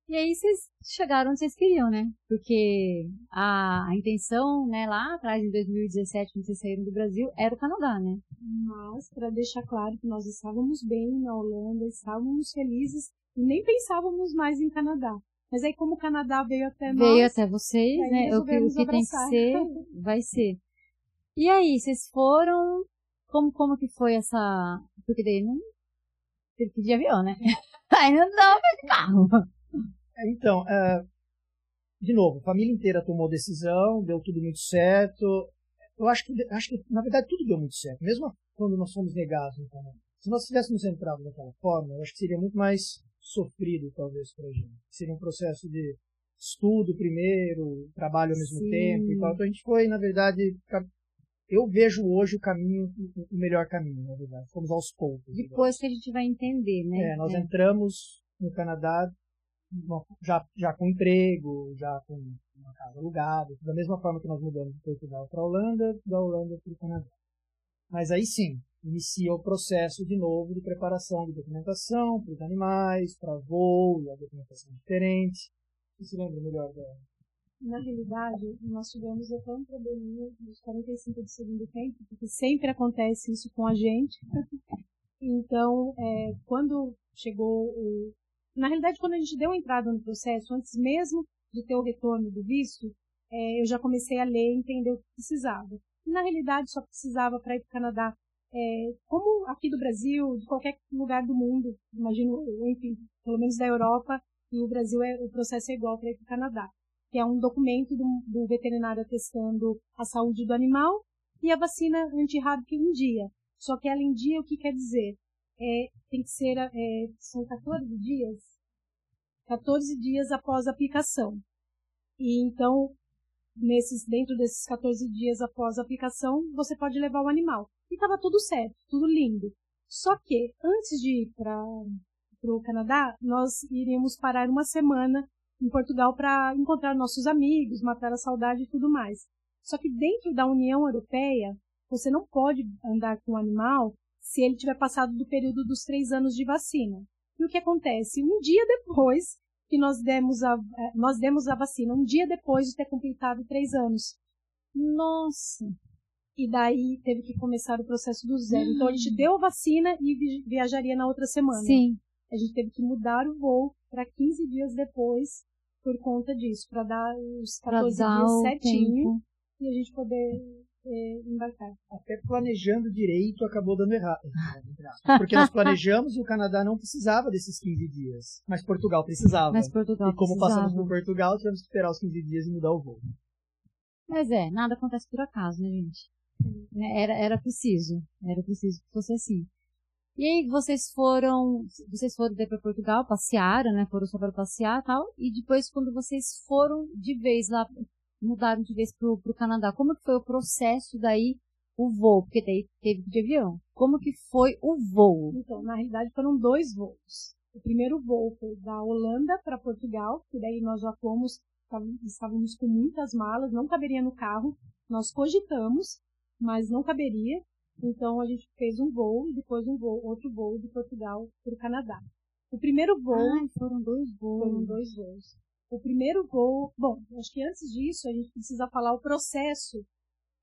Speaker 1: E aí vocês chegaram onde vocês queriam, né? Porque a, a intenção, né, lá atrás, em 2017, quando vocês saíram do Brasil, era o Canadá, né?
Speaker 3: Mas, para deixar claro que nós estávamos bem na Holanda, estávamos felizes e nem pensávamos mais em Canadá. Mas aí, como o Canadá veio até nós...
Speaker 1: Veio até vocês, né? O que, o que tem que ser, vai ser. E aí, vocês foram... Como, como que foi essa... Porque daí não... Teve que ir de avião, né? aí não dava de carro.
Speaker 2: Então, é, de novo, a família inteira tomou decisão, deu tudo muito certo. Eu acho que, acho que, na verdade, tudo deu muito certo. Mesmo quando nós fomos negados no Canadá. Se nós tivéssemos entrado daquela forma, eu acho que seria muito mais sofrido, talvez, para a gente. Seria um processo de estudo primeiro, trabalho ao mesmo Sim. tempo e tal. Então a gente foi, na verdade, eu vejo hoje o caminho, o melhor caminho, na verdade. Fomos aos poucos.
Speaker 1: Depois que a gente vai entender, né?
Speaker 2: É, nós é. entramos no Canadá já, já com emprego, já com uma casa alugada, da mesma forma que nós mudamos de Portugal para a Holanda, da Holanda para o Canadá. Mas aí sim, inicia o processo de novo de preparação de documentação para os animais, para voo, a documentação diferente. Você se lembra melhor dela?
Speaker 3: Na realidade, nós tivemos até um probleminha dos 45 de segundo tempo, porque sempre acontece isso com a gente. então, é, quando chegou o, na realidade, quando a gente deu entrada no processo, antes mesmo de ter o retorno do visto, é, eu já comecei a ler e entender o que precisava. E, na realidade, só precisava para ir para o Canadá, é, como aqui do Brasil, de qualquer lugar do mundo, imagino, enfim, pelo menos da Europa, e o Brasil, é, o processo é igual para ir para o Canadá, que é um documento do, do veterinário atestando a saúde do animal e a vacina antirrábica em dia. Só que ela em dia, o que quer dizer? É, tem que ser, é, são 14 dias, 14 dias após a aplicação. E então, nesses, dentro desses 14 dias após a aplicação, você pode levar o animal. E estava tudo certo, tudo lindo. Só que, antes de ir para o Canadá, nós iríamos parar uma semana em Portugal para encontrar nossos amigos, matar a saudade e tudo mais. Só que dentro da União Europeia, você não pode andar com o animal se ele tiver passado do período dos três anos de vacina. E o que acontece? Um dia depois que nós demos a, eh, nós demos a vacina, um dia depois de ter completado três anos. Nossa! E daí teve que começar o processo do zero. Hum. Então a gente hum. deu a vacina e viajaria na outra semana.
Speaker 1: Sim.
Speaker 3: A gente teve que mudar o voo para 15 dias depois por conta disso, para dar os 14 dar dias certinho tempo. e a gente poder é, embarcar.
Speaker 2: Até planejando direito acabou dando errado. Porque nós planejamos e o Canadá não precisava desses 15 dias. Mas Portugal precisava.
Speaker 1: Mas Portugal
Speaker 2: e como
Speaker 1: precisava.
Speaker 2: passamos por Portugal, tivemos que esperar os 15 dias e mudar o voo.
Speaker 1: Mas é, nada acontece por acaso, né, gente? Era, era preciso. Era preciso que fosse assim. E aí vocês foram, vocês foram para Portugal, passearam, né? Foram só para passear e tal. E depois quando vocês foram de vez lá mudaram de vez pro, pro Canadá. Como que foi o processo daí, o voo? Porque daí teve de avião. Como que foi o voo?
Speaker 3: Então, na realidade foram dois voos. O primeiro voo foi da Holanda para Portugal, que daí nós já fomos, estávamos com muitas malas, não caberia no carro. Nós cogitamos, mas não caberia. Então a gente fez um voo e depois um voo, outro voo de Portugal para o Canadá. O primeiro voo.
Speaker 1: Ah, foram dois voos.
Speaker 3: Foram dois voos o primeiro voo. Bom, acho que antes disso a gente precisa falar o processo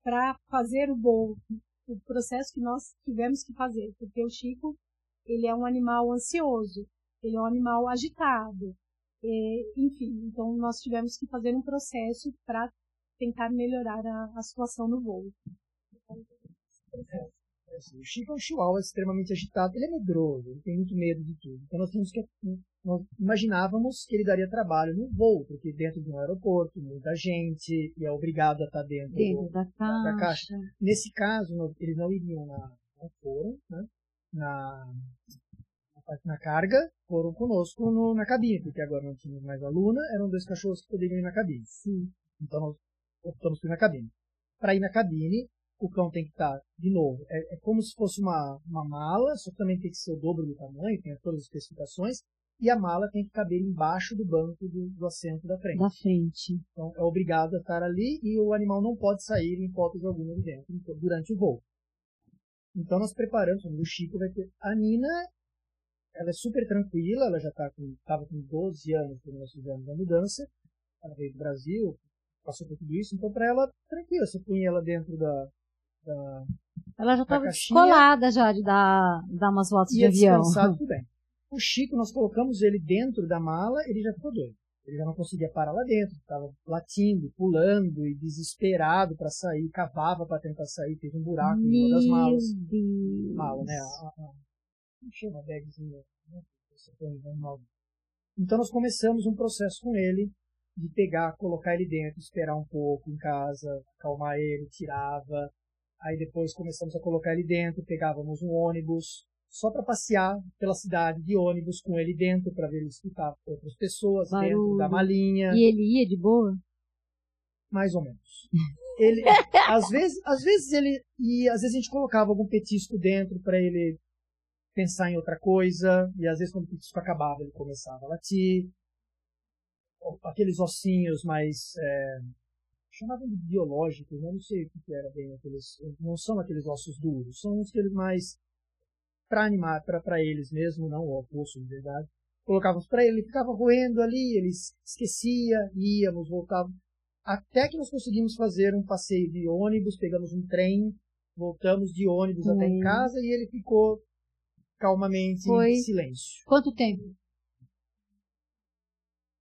Speaker 3: para fazer o voo, o processo que nós tivemos que fazer, porque o Chico ele é um animal ansioso, ele é um animal agitado, e, enfim, então nós tivemos que fazer um processo para tentar melhorar a, a situação no voo.
Speaker 2: É, Assim, o Chico é um chihuahua extremamente agitado, ele é medroso, ele tem muito medo de tudo. Então nós tínhamos que nós imaginávamos que ele daria trabalho no voo, porque dentro de um aeroporto, muita gente, e é obrigado a estar dentro,
Speaker 1: dentro
Speaker 2: do,
Speaker 1: da, caixa.
Speaker 2: da, caixa. Nesse caso, eles não iriam na, não foram, né? na, na carga, foram conosco no, na cabine, porque agora não tínhamos mais aluna, eram dois cachorros que poderiam ir na cabine.
Speaker 1: Sim.
Speaker 2: Então nós optamos por ir na cabine. Para ir na cabine, o cão tem que estar, de novo, é, é, como se fosse uma, uma mala, só que também tem que ser o dobro do tamanho, tem todas as especificações, e a mala tem que caber embaixo do banco do, do assento da frente.
Speaker 1: Da frente.
Speaker 2: Então é obrigado a estar ali e o animal não pode sair em hipótese alguma de dentro durante o voo. Então nós preparamos, o Chico vai ter. A Nina, ela é super tranquila, ela já estava tá com, com 12 anos quando nós fizemos a mudança. Ela veio do Brasil, passou por tudo isso, então para ela, tranquila, você põe ela dentro da, da
Speaker 1: ela já estava descolada já de dar, dar umas voltas de avião.
Speaker 2: tudo bem. O Chico, nós colocamos ele dentro da mala, ele já ficou doido. Ele já não conseguia parar lá dentro, estava latindo, pulando e desesperado para sair, cavava para tentar sair, teve um buraco
Speaker 1: Meu
Speaker 2: em uma das malas.
Speaker 1: Deus.
Speaker 2: Mala, né? A, a, como chama bagzinha? Né? Então nós começamos um processo com ele de pegar, colocar ele dentro, esperar um pouco em casa, acalmar ele, tirava, Aí depois começamos a colocar ele dentro, pegávamos um ônibus, só para passear pela cidade de ônibus com ele dentro, para ver ele escutar outras pessoas Barulho. dentro da malinha.
Speaker 1: E ele ia de boa?
Speaker 2: Mais ou menos. Ele, às vezes, às vezes ele ia, às vezes a gente colocava algum petisco dentro para ele pensar em outra coisa, e às vezes quando o petisco acabava ele começava a latir. Aqueles ossinhos mais é, chamavam de biológicos, né? não sei o que era bem aqueles, não são aqueles ossos duros, são uns aqueles mais para animar, para eles mesmo, não o osso de verdade. Colocávamos para ele, ele ficava roendo ali, ele esquecia, íamos, voltávamos. Até que nós conseguimos fazer um passeio de ônibus, pegamos um trem, voltamos de ônibus até em casa e ele ficou calmamente
Speaker 1: Foi.
Speaker 2: em silêncio.
Speaker 1: Quanto tempo?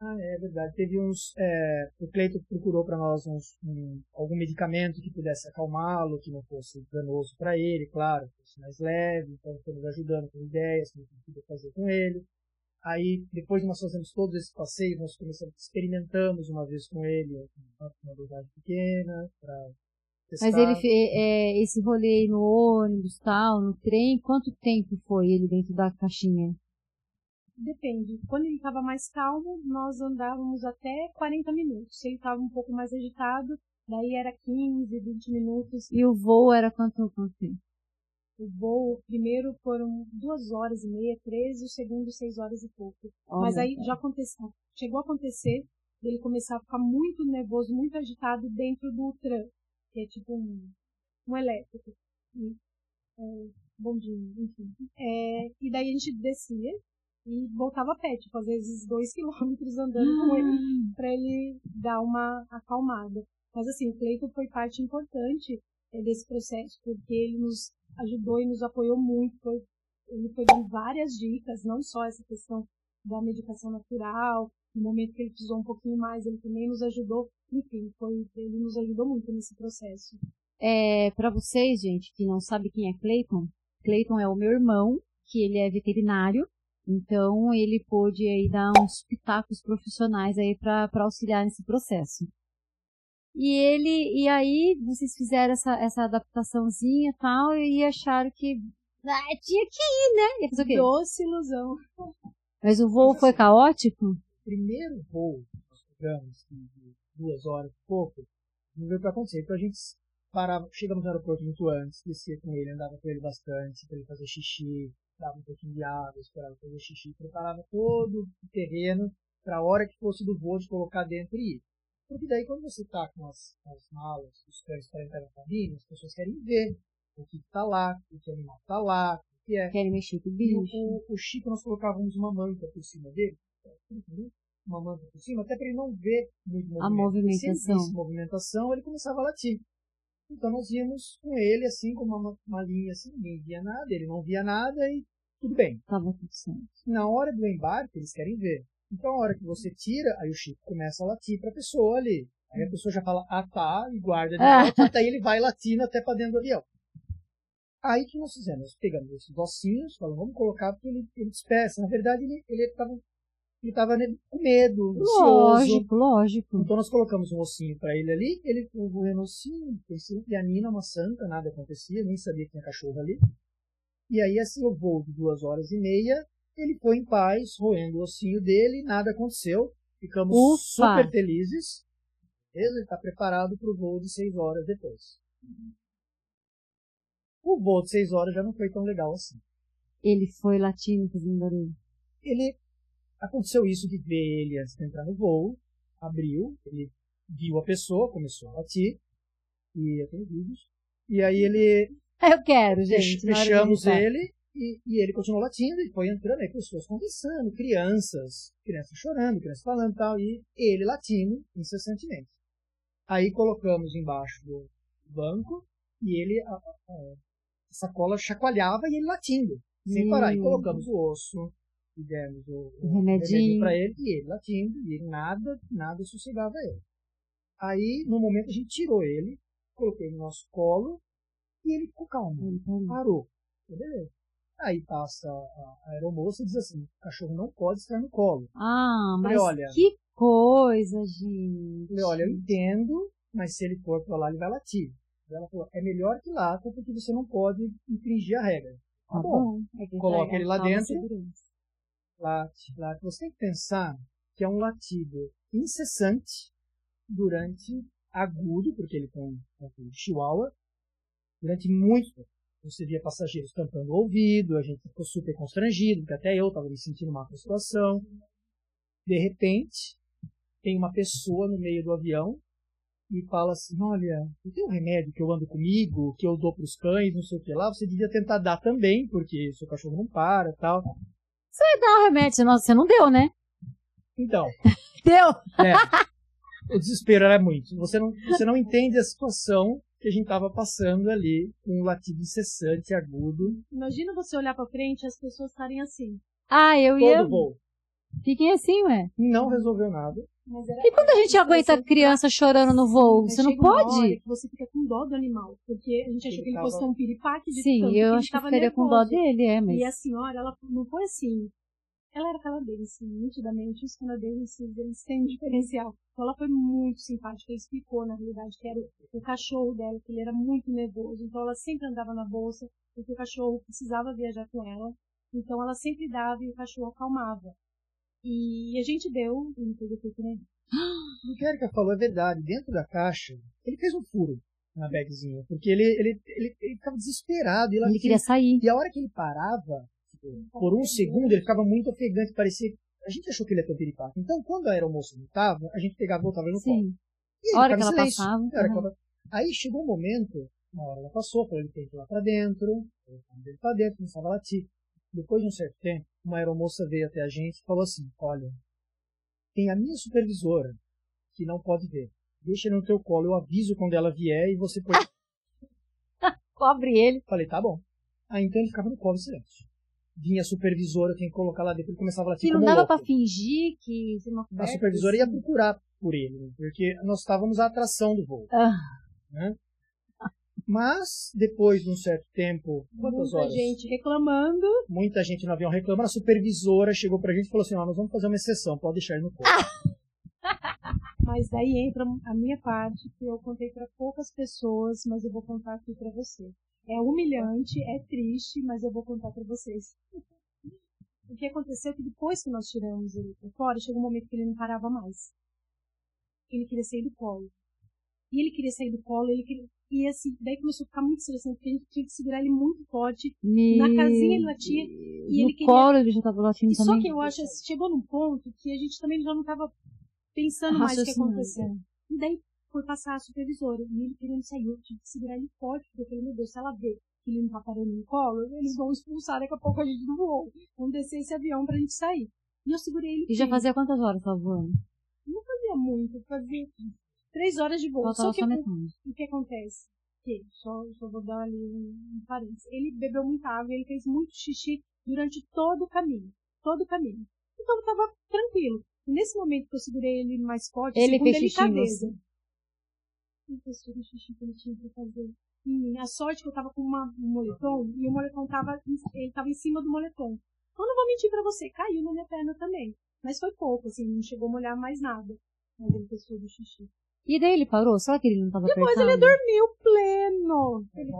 Speaker 2: Ah, é verdade. Teve uns. É, o Cleito procurou para nós uns, um, algum medicamento que pudesse acalmá-lo, que não fosse danoso para ele, claro, fosse mais leve. Então, estamos ajudando com ideias, o que podia fazer com ele. Aí, depois de nós fazermos todos esses passeios, nós começamos, experimentamos uma vez com ele, uma dosagem pequena, para
Speaker 1: Mas ele, é, esse rolê no ônibus, tal, no trem, quanto tempo foi ele dentro da caixinha?
Speaker 3: Depende. Quando ele estava mais calmo, nós andávamos até 40 minutos. Se ele estava um pouco mais agitado, daí era 15, 20 minutos.
Speaker 1: E o voo era quanto, tempo?
Speaker 3: O voo, o primeiro foram duas horas e meia, três, e o segundo seis horas e pouco. Oh, Mas aí já aconteceu, chegou a acontecer ele começar a ficar muito nervoso, muito agitado dentro do tram, que é tipo um, um elétrico. E, é, bondinho, enfim. É, e daí a gente descia, e voltava a pé, tipo, às vezes dois quilômetros andando com ele hum. para ele dar uma acalmada. Mas assim, o Cleiton foi parte importante é, desse processo, porque ele nos ajudou e nos apoiou muito. Foi, ele foi dando várias dicas, não só essa questão da medicação natural, no momento que ele precisou um pouquinho mais, ele também nos ajudou. Enfim, foi, ele nos ajudou muito nesse processo.
Speaker 1: É, para vocês, gente, que não sabe quem é Cleiton, Cleiton é o meu irmão, que ele é veterinário, então ele pôde aí dar uns pitacos profissionais aí para auxiliar nesse processo. E ele, e aí vocês fizeram essa, essa adaptaçãozinha tal, e acharam que ah, tinha que ir, né? Ia fazer o quê?
Speaker 3: Doce ilusão.
Speaker 1: Mas o voo foi caótico?
Speaker 2: Primeiro voo que nós pegamos, de duas horas e pouco, não veio para acontecer. Então a gente parava, chegamos no aeroporto muito antes, descia com ele, andava com ele bastante, para ele fazer xixi, dava um pouquinho de água, esperava fazer xixi, preparava todo o terreno para a hora que fosse do voo de colocar dentro e ir. Porque daí quando você está com as, as malas, os cães para entrar na cabine, as pessoas querem ver o que está lá, o que animal está lá, o que é.
Speaker 1: Querem mexer com o bicho.
Speaker 2: O, o, Chico nós colocávamos uma manta por cima dele, uma manta por cima, até para ele não ver muito movimento.
Speaker 1: A movimentação.
Speaker 2: Movimentação, ele começava a latir. Então nós íamos com ele, assim, com uma, uma linha assim, ninguém via nada, ele não via nada e tudo bem.
Speaker 1: Tava tudo certo.
Speaker 2: Na hora do embarque, eles querem ver. Então a hora que você tira, aí o Chico começa a latir para a pessoa ali. Aí a pessoa já fala, ah tá, e guarda de volta, até ele vai latindo até para dentro do avião. Aí que nós fizemos? Pegamos esses ossinhos, falamos, vamos colocar porque ele, ele dispersa. Na verdade, ele ele estava ele tava com medo,
Speaker 1: Lógico, lógico.
Speaker 2: Então nós colocamos um ossinho para ele ali, ele roendo o ossinho, e a Nina, uma santa, nada acontecia, nem sabia que tinha cachorro ali. E aí, assim, o voo de duas horas e meia, ele foi em paz, roendo o ossinho dele, nada aconteceu. Ficamos
Speaker 1: Ufa.
Speaker 2: super felizes. Ele está preparado para o voo de seis horas depois. O voo de seis horas já não foi tão legal assim.
Speaker 1: Ele foi latindo fazendo barulho.
Speaker 2: Ele aconteceu isso de ver ele antes de entrar no voo, abriu, ele viu a pessoa, começou a latir, e eu tenho vídeos, e aí ele
Speaker 1: Eu quero, gente.
Speaker 2: fechamos ele e, e ele continuou latindo e foi entrando aí pessoas conversando, crianças, crianças chorando, crianças falando e tal, e ele latindo incessantemente. Aí colocamos embaixo do banco e ele, a, a- a sacola chacoalhava e ele latindo, sem
Speaker 1: Hum.
Speaker 2: parar. E colocamos o osso e demos o,
Speaker 1: O remedinho.
Speaker 2: para ele e ele latindo e ele nada, nada sossegava ele. Aí, no momento, a gente tirou ele, coloquei no nosso colo e ele ficou calmo
Speaker 1: Ele parou.
Speaker 2: Beleza. Aí passa a aeromoça e diz assim, o cachorro não pode estar no colo.
Speaker 1: Ah,
Speaker 2: Falei,
Speaker 1: mas
Speaker 2: olha.
Speaker 1: que coisa, gente.
Speaker 2: Falei, olha, eu entendo, mas se ele for para lá, ele vai latir. Ela falou, é melhor que lata, porque você não pode infringir a regra.
Speaker 1: Tá
Speaker 2: bom.
Speaker 1: bom. É que
Speaker 2: Coloca ele lá dentro.
Speaker 1: segurança.
Speaker 2: Late, late. Você tem que pensar que é um latido incessante durante agudo, porque ele tem um chihuahua, durante muito tempo. Você via passageiros tampando o ouvido, a gente ficou super constrangido, porque até eu estava me sentindo mal com a situação. De repente, tem uma pessoa no meio do avião e fala assim, olha, eu tenho um remédio que eu ando comigo, que eu dou para os cães, não sei o que lá, você devia tentar dar também, porque seu cachorro não para tal.
Speaker 1: Dá o remédio, senão você não deu, né?
Speaker 2: Então,
Speaker 1: Deu.
Speaker 2: é, o desespero era muito. Você não, você não entende a situação que a gente estava passando ali, com um latido incessante, agudo,
Speaker 3: Imagina você olhar pra frente e as pessoas estarem assim.
Speaker 1: Ah, eu
Speaker 2: todo
Speaker 1: ia.
Speaker 2: voo.
Speaker 1: Fiquem assim, ué.
Speaker 2: Não resolveu nada.
Speaker 1: E quando a gente aguenta criança chorando no voo? Você não
Speaker 3: chega uma hora
Speaker 1: pode?
Speaker 3: que você fica com dó do animal. Porque a gente achou
Speaker 2: Ele
Speaker 3: que ele
Speaker 2: tava-
Speaker 3: fosse ter um piripaque de
Speaker 1: Sim,
Speaker 3: tanto
Speaker 1: eu acho que eu ficaria com dó dele, é, mas.
Speaker 3: E a senhora, ela não foi assim. Ela era canadense, nitidamente os canadenses, eles têm um diferencial. Então ela foi muito simpática, ela explicou na realidade que era o, o cachorro dela, que ele era muito nervoso. Então ela sempre andava na bolsa, porque o cachorro precisava viajar com ela. Então ela sempre dava e o cachorro acalmava. E a gente deu, e não teve efeito nenhum.
Speaker 2: O que a Erika falou é verdade. Dentro da caixa, ele fez um furo na bagzinha, porque ele, ele, ele, ele ficava desesperado. E, ela
Speaker 1: Ele queria sair.
Speaker 2: e a hora que ele parava, tipo, por um segundo, ele ficava muito ofegante, parecia... A gente achou que ele ia ter um piripaque. Então, quando a aeromoça não estava, a gente pegava e voltava no colo.
Speaker 1: Sim.
Speaker 2: E
Speaker 1: A hora que ela
Speaker 2: silêncio.
Speaker 1: passava. Aham.
Speaker 2: ela- Aí chegou um momento, uma hora ela passou, falou, ele tem que ir lá pra dentro, ele pra dentro, começava a latir. Depois de um certo tempo, uma aeromoça veio até a gente e falou assim, olha, tem a minha supervisora que não pode ver. Deixa ele no teu colo, eu aviso quando ela vier e você pode...
Speaker 1: Cobre ele.
Speaker 2: Falei, tá bom. Aí então ele ficava no colo em silêncio. Vinha a supervisora, tem que colocar lá dentro, ele começava a latir
Speaker 1: Que não dava pra fingir que você não
Speaker 2: A supervisora ia procurar por ele, né? porque nós estávamos à atração do voo.
Speaker 1: Ah.
Speaker 2: né? Mas, depois de um certo tempo, quantas
Speaker 3: Muita
Speaker 2: horas?
Speaker 3: gente reclamando.
Speaker 2: Muita gente no avião reclamando, a supervisora chegou pra gente e falou assim, ó, nós vamos fazer uma exceção, pode deixar ele no corpo.
Speaker 3: Mas daí entra a minha parte, que eu contei para poucas pessoas, mas eu vou contar aqui para você. É humilhante, é triste, mas eu vou contar para vocês. O que aconteceu é que depois que nós tiramos ele para fora, chegou um momento que ele não parava mais. Ele queria sair do colo. E ele queria sair do colo, ele queria... E assim, daí começou a ficar muito estressante, porque a gente tinha que segurar ele muito forte. Na casinha ele latia,
Speaker 1: e
Speaker 3: ele queria-
Speaker 1: colo ele já tava latindo
Speaker 3: E só
Speaker 1: também.
Speaker 3: que eu acho, assim, chegou num ponto que a gente também já não estava pensando mais o que aconteceu.
Speaker 1: é.
Speaker 3: E daí foi passar a supervisora. E ele querendo sair, eu tive que segurar ele forte, porque eu falei, meu Deus, se ela ver que ele não tá parando no colo, eles vão expulsar daqui a pouco a gente do voo. Vão descer esse avião pra gente sair. E eu segurei ele
Speaker 1: E já fazia quantas horas tava voando?
Speaker 3: Não fazia muito, fazia três horas de.
Speaker 1: Faltava
Speaker 3: Só que o- o que acontece? Que, só, só vou dar ali um, um parênteses. Ele bebeu muita água e ele fez muito xixi durante todo o caminho. Todo o caminho. Então tava tranquilo. E nesse momento que eu segurei ele mais forte,
Speaker 1: Ele fez xixi
Speaker 3: delicadeza. Ele testou o xixi que ele tinha pra fazer mim. A sorte que eu tava com uma, um moletom e o moletom tava, ele tava em cima do moletom. Eu não vou mentir pra você, caiu na minha perna também. Mas foi pouco, assim, não chegou a molhar mais nada. Mas ele testou do xixi.
Speaker 1: E daí ele parou? Será que ele não tava
Speaker 3: Depois
Speaker 1: apertando?
Speaker 3: ele dormiu pleno. Ele...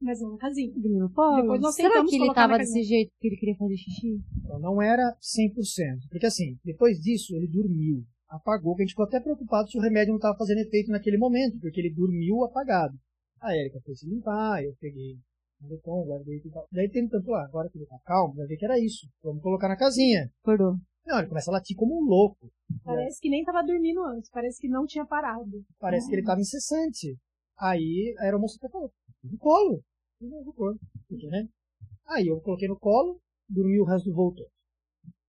Speaker 3: Mas não na casinha.
Speaker 1: Dormiu?
Speaker 3: Depois
Speaker 1: Será que ele tava desse jeito porque ele queria fazer xixi?
Speaker 2: Então não era 100%. Porque assim, depois disso ele dormiu, apagou, que a gente ficou até preocupado se o remédio não estava fazendo efeito naquele momento, porque ele dormiu apagado. A Erika foi se limpar, eu peguei o moletom, guardei e tal. Daí tem tanto, ah, agora que ele tá calmo, vai ver que era isso. Vamos colocar na casinha.
Speaker 1: Acordou.
Speaker 2: Não, ele começa a latir como um louco.
Speaker 3: Parece que nem tava dormindo antes, parece que não tinha parado.
Speaker 2: Parece que ele estava incessante. Aí a aeromoça até falou, no colo. No colo. Né? Aí eu coloquei no colo, dormi o resto do voo todo.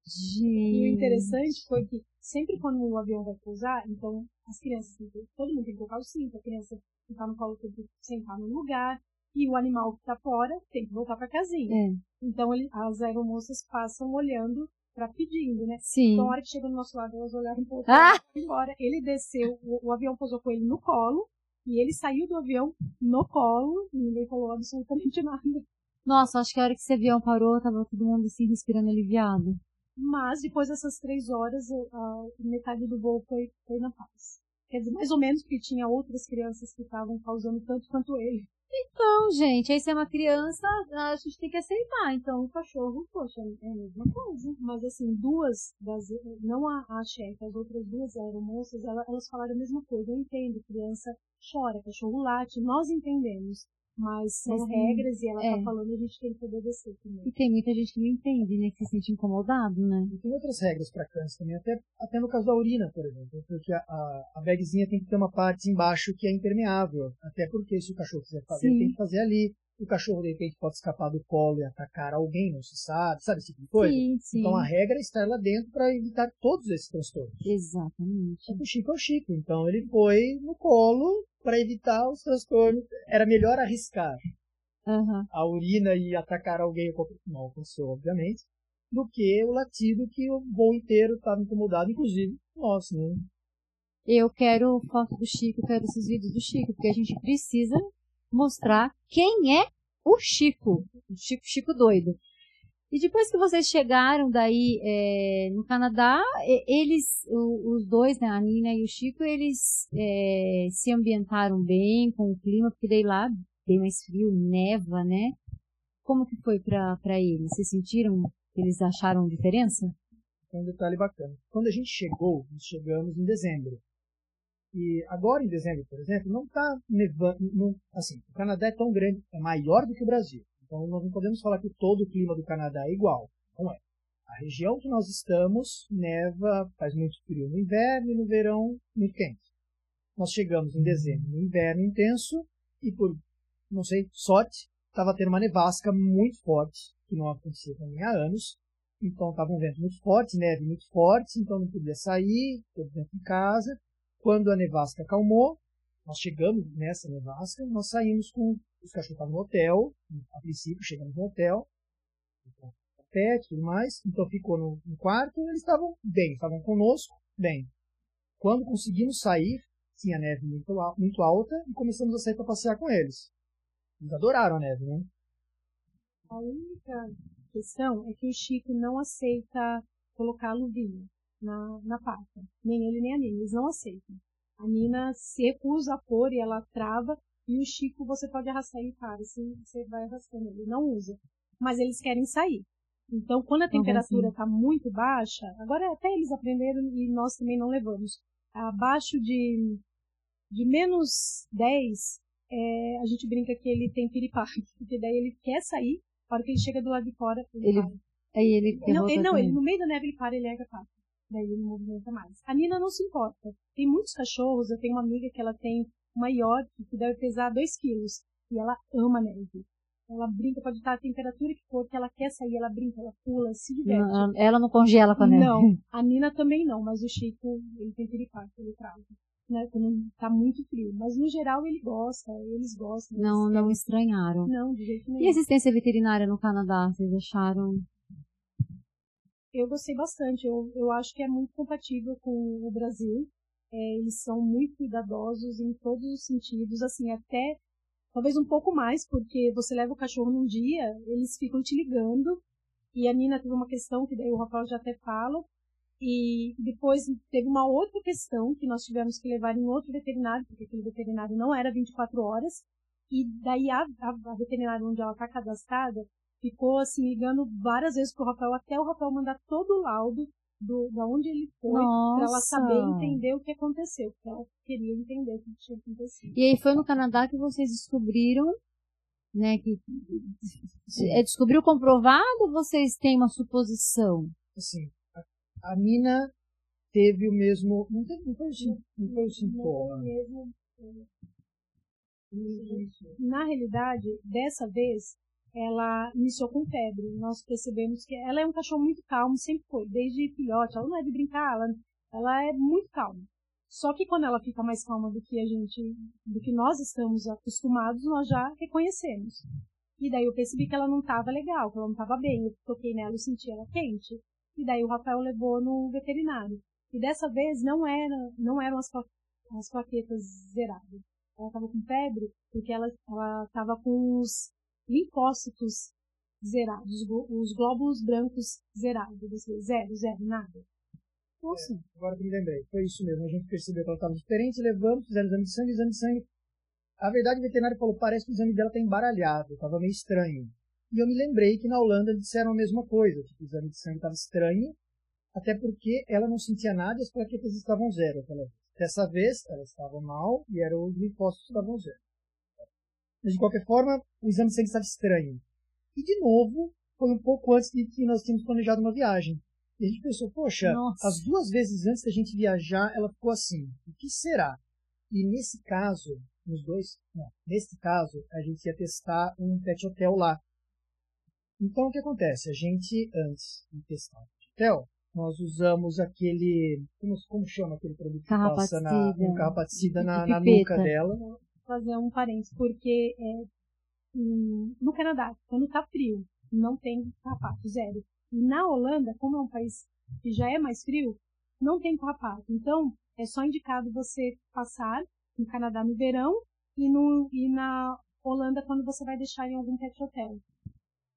Speaker 1: Gente.
Speaker 3: E o interessante foi que sempre quando o avião vai pousar, então as crianças, têm que- todo mundo tem que colocar o cinto, a criança que tá no colo tem que sentar no lugar, e o animal que tá fora tem que voltar pra casinha.
Speaker 1: É,
Speaker 3: Então ele, as aeromoças passam olhando pra pedindo, né?
Speaker 1: sim.
Speaker 3: Então, a hora que chegou no nosso lado, elas olharam um pouco
Speaker 1: Ah!
Speaker 3: embora. Ele desceu, o, o avião pousou com ele no colo, e ele saiu do avião no colo, e ninguém falou absolutamente nada.
Speaker 1: Nossa, acho que a hora que esse avião parou, tava todo mundo assim respirando aliviado.
Speaker 3: Mas depois dessas três horas, a, a metade do voo foi, foi na paz. Quer dizer, mais ou menos, porque tinha outras crianças que estavam causando tanto quanto ele.
Speaker 1: Então, gente, aí se é uma criança, a gente tem que aceitar. Então, o cachorro, poxa, é a mesma coisa.
Speaker 3: Mas assim, duas das. Não a, a chefe, as outras duas aeromoças, ela, elas falaram a mesma coisa. Eu entendo, criança chora, cachorro late, nós entendemos. Mas são
Speaker 1: Mas,
Speaker 3: regras e ela
Speaker 1: é.
Speaker 3: tá falando, a gente tem que obedecer também.
Speaker 1: E tem muita gente que não entende, né? Que se sente incomodado, né?
Speaker 2: E tem outras regras para cães também, até, até no caso da urina, por exemplo, porque a, a, a bagzinha tem que ter uma parte embaixo que é impermeável, até porque se o cachorro quiser fazer,
Speaker 1: Sim.
Speaker 2: ele tem que fazer ali. O cachorro, de repente, pode escapar do colo e atacar alguém, não se sabe, sabe esse tipo de coisa?
Speaker 1: Sim, sim.
Speaker 2: Então a regra é estar lá dentro para evitar todos esses transtornos.
Speaker 1: Exatamente.
Speaker 2: Só que o Chico é o Chico, então ele foi no colo para evitar os transtornos. Era melhor arriscar
Speaker 1: Aham.
Speaker 2: a urina e atacar alguém, não aconteceu, obviamente, do que o latido que o voo inteiro estava incomodado, inclusive nós, né?
Speaker 1: Eu quero foto do Chico, quero esses vídeos do Chico, porque a gente precisa mostrar quem é o Chico. O Chico, Chico doido. E depois que vocês chegaram daí é, no Canadá, eles, os dois, né, a Nina e o Chico, eles é, se ambientaram bem com o clima, porque daí lá bem mais frio, neva, né? Como que foi pra eles? Vocês sentiram eles acharam diferença?
Speaker 2: Tem um detalhe bacana. Quando a gente chegou, nós chegamos em dezembro. E agora em dezembro, por exemplo, não está nevando. não- assim, o Canadá é tão grande, é maior do que o Brasil. Então nós não podemos falar que todo o clima do Canadá é igual. Não é. A região que nós estamos neva, faz muito frio no inverno e no verão muito quente. Nós chegamos em dezembro, no inverno intenso, e por, não sei, sorte, estava tendo uma nevasca muito forte, que não acontecia também há anos. Então estava um vento muito forte, neve muito forte, então não podia sair, todos dentro de casa. Quando a nevasca acalmou, nós chegamos nessa nevasca, nós saímos com os cachorros no hotel, a princípio chegamos no hotel, pet e tudo mais, então ficou no, no quarto, eles estavam bem, estavam conosco, bem. Quando conseguimos sair, tinha neve muito, muito alta e começamos a sair para passear com eles. Eles adoraram a neve, né?
Speaker 3: A única questão é que o Chico não aceita colocar luvinha na, na pata. Nem ele nem a Nina. Eles não aceitam. A Nina se recusa a pôr e ela trava. E o Chico você pode arrastar ele para, assim você vai arrastando. Ele não usa. Mas eles querem sair. Então, quando a temperatura
Speaker 1: assim.
Speaker 3: está muito baixa, agora até eles aprenderam e nós também não levamos. Abaixo de, de menos 10, é, a gente brinca que ele tem piripaque, porque daí ele quer sair, a hora que ele chega do lado de fora, ele,
Speaker 1: Ele
Speaker 3: para.
Speaker 1: Aí ele
Speaker 3: Não,
Speaker 1: derrota
Speaker 3: ele, não, ele no meio da neve ele para, ele erga a pata. Daí ele não movimenta mais. A Nina não se importa. Tem muitos cachorros, eu tenho uma amiga que ela tem uma York que deve pesar 2 quilos. E ela ama neve. Ela brinca, pode estar a temperatura que for, que ela quer sair, ela brinca, ela pula, se diverte.
Speaker 1: Não, ela não congela com a neve.
Speaker 3: Não, a Nina também não, mas o Chico, ele tem piripaque, ele trava. Né, quando tá muito frio. Mas no geral ele gosta, eles gostam.
Speaker 1: Não,
Speaker 3: eles
Speaker 1: não
Speaker 3: querem.
Speaker 1: estranharam.
Speaker 3: Não, de jeito nenhum.
Speaker 1: E assistência veterinária no Canadá, vocês acharam?
Speaker 3: Eu gostei bastante. Eu, eu acho que é muito compatível com o Brasil. é, eles são muito cuidadosos em todos os sentidos, assim, até talvez um pouco mais, porque você leva o cachorro num dia, eles ficam te ligando, e a Nina teve uma questão que daí o Rafael já até fala, e depois teve uma outra questão que nós tivemos que levar em outro veterinário, porque aquele veterinário não era 24 horas, e daí a, a, a veterinária onde ela está cadastrada ficou assim ligando várias vezes pro Rafael, até o Rafael mandar todo o laudo do, da onde ele foi, para ela saber entender o que aconteceu, porque ela queria entender o que tinha acontecido.
Speaker 1: E aí foi no Canadá que vocês descobriram, né, que é, descobriu comprovado ou vocês têm uma suposição?
Speaker 2: Assim, a, a Nina teve o mesmo, não, teve, não foi o, não foi o sintoma.
Speaker 3: Na realidade, dessa vez, ela iniciou com febre. Nós percebemos que ela é um cachorro muito calmo, sempre foi, desde filhote. Ela não é de brincar, ela, ela é muito calma. Só que quando ela fica mais calma do que a gente, do que nós estamos acostumados, nós já reconhecemos. E daí eu percebi que ela não estava legal, que ela não estava bem. Eu toquei nela e senti ela quente. E daí o Rafael levou no veterinário. E dessa vez não era, não eram as, as plaquetas zeradas. Ela estava com febre porque ela estava com os linfócitos zerados, os glóbulos brancos zerados, zero, zero, nada.
Speaker 2: Nossa. É, agora que me lembrei, foi isso mesmo. A gente percebeu que ela estava diferente, levamos, fizeram exame de sangue, exame de sangue. A verdade, o veterinário falou, parece que o exame dela está embaralhado, estava meio estranho. E eu me lembrei que na Holanda disseram a mesma coisa, tipo, o exame de sangue estava estranho, até porque ela não sentia nada e as plaquetas estavam zero. Dessa vez, ela estava mal e era os linfócitos estavam zero. Mas, de qualquer forma, o exame de sangue estava estranho. E, de novo, foi um pouco antes de que nós tínhamos planejado uma viagem. E a gente pensou, poxa, Nossa. as duas vezes antes da gente viajar, ela ficou assim. O que será? E nesse caso, nos dois, não, nesse caso, a gente ia testar um pet hotel lá. Então, o que acontece? A gente, antes de testar o pet hotel, nós usamos aquele, como, como chama aquele produto que passa na, um carrapaticida na, na nuca dela
Speaker 3: fazer um parênteses, porque é, no Canadá, quando tá frio, não tem carrapato, zero. E na Holanda, como é um país que já é mais frio, não tem carrapato. Então, é só indicado você passar no Canadá no verão e, no, e na Holanda quando você vai deixar em algum pet hotel.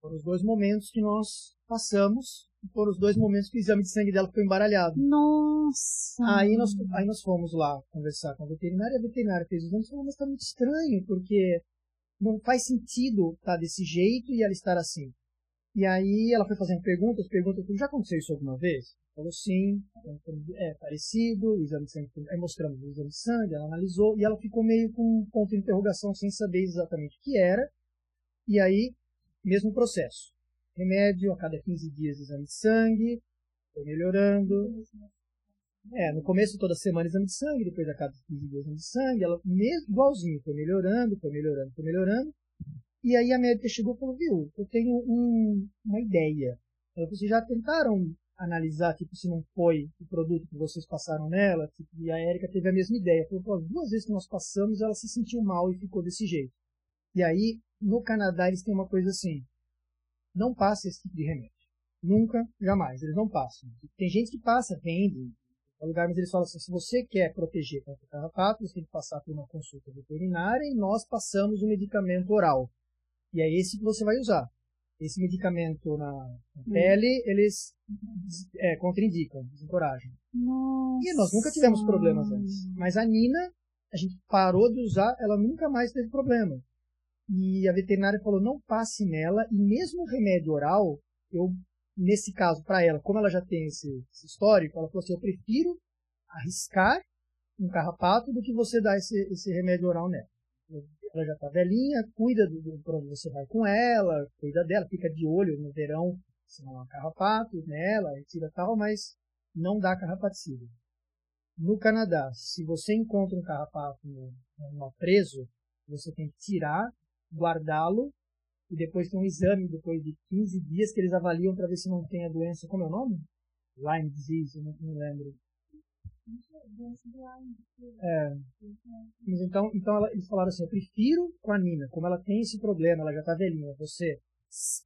Speaker 2: Foram os dois momentos que nós passamos, foram os dois momentos que o exame de sangue dela ficou embaralhado.
Speaker 1: Nossa!
Speaker 2: Aí nós, aí nós fomos lá conversar com a veterinária, a veterinária fez o exame e falou, mas está muito estranho, porque não faz sentido estar tá desse jeito e ela estar assim. E aí ela foi fazendo perguntas, perguntas, já aconteceu isso alguma vez? Falou sim, é parecido, o exame de sangue, aí mostramos o exame de sangue, ela analisou, e ela ficou meio com um ponto de interrogação sem saber exatamente o que era. E aí mesmo processo. Remédio a cada 15 dias exame de sangue, foi melhorando. É, no começo toda semana exame de sangue, depois a cada 15 dias exame de sangue, ela mesmo igualzinho, foi melhorando, foi melhorando, foi melhorando. E aí a médica chegou e falou, viu, eu tenho um, uma ideia. Ela vocês já tentaram analisar, tipo, se não foi o produto que vocês passaram nela? Tipo, e a Erika teve a mesma ideia. Falou, duas vezes que nós passamos, ela se sentiu mal e ficou desse jeito. E aí no Canadá eles têm uma coisa assim: não passa esse tipo de remédio. Nunca, jamais. Eles não passam. Tem gente que passa, vende, lugar, mas eles falam assim: se você quer proteger contra o carrapato, você tem que passar por uma consulta veterinária e nós passamos o medicamento oral. E é esse que você vai usar. Esse medicamento na, hum. pele, eles é, contraindicam, desencorajam.
Speaker 1: Nossa.
Speaker 2: E nós nunca tivemos problemas antes. Mas a Nina, a gente parou de usar, ela nunca mais teve problema. E a veterinária falou: não passe nela, e mesmo o remédio oral, eu, nesse caso, para ela, como ela já tem esse, esse, histórico, ela falou assim: eu prefiro arriscar um carrapato do que você dar esse, esse remédio oral nela. Ela já está velhinha, cuida do, do para onde você vai com ela, cuida dela, fica de olho no verão se não há carrapato nela, retira tal, mas não dá carrapaticida. No Canadá, se você encontra um carrapato no, preso, você tem que tirar guardá-lo e depois tem um exame depois de 15 dias que eles avaliam para ver se não tem a doença. Como é o nome? Lyme disease, não, não lembro. É. Mas então, então ela, eles falaram assim: eu prefiro com a Nina, como ela tem esse problema, ela já está velhinha, você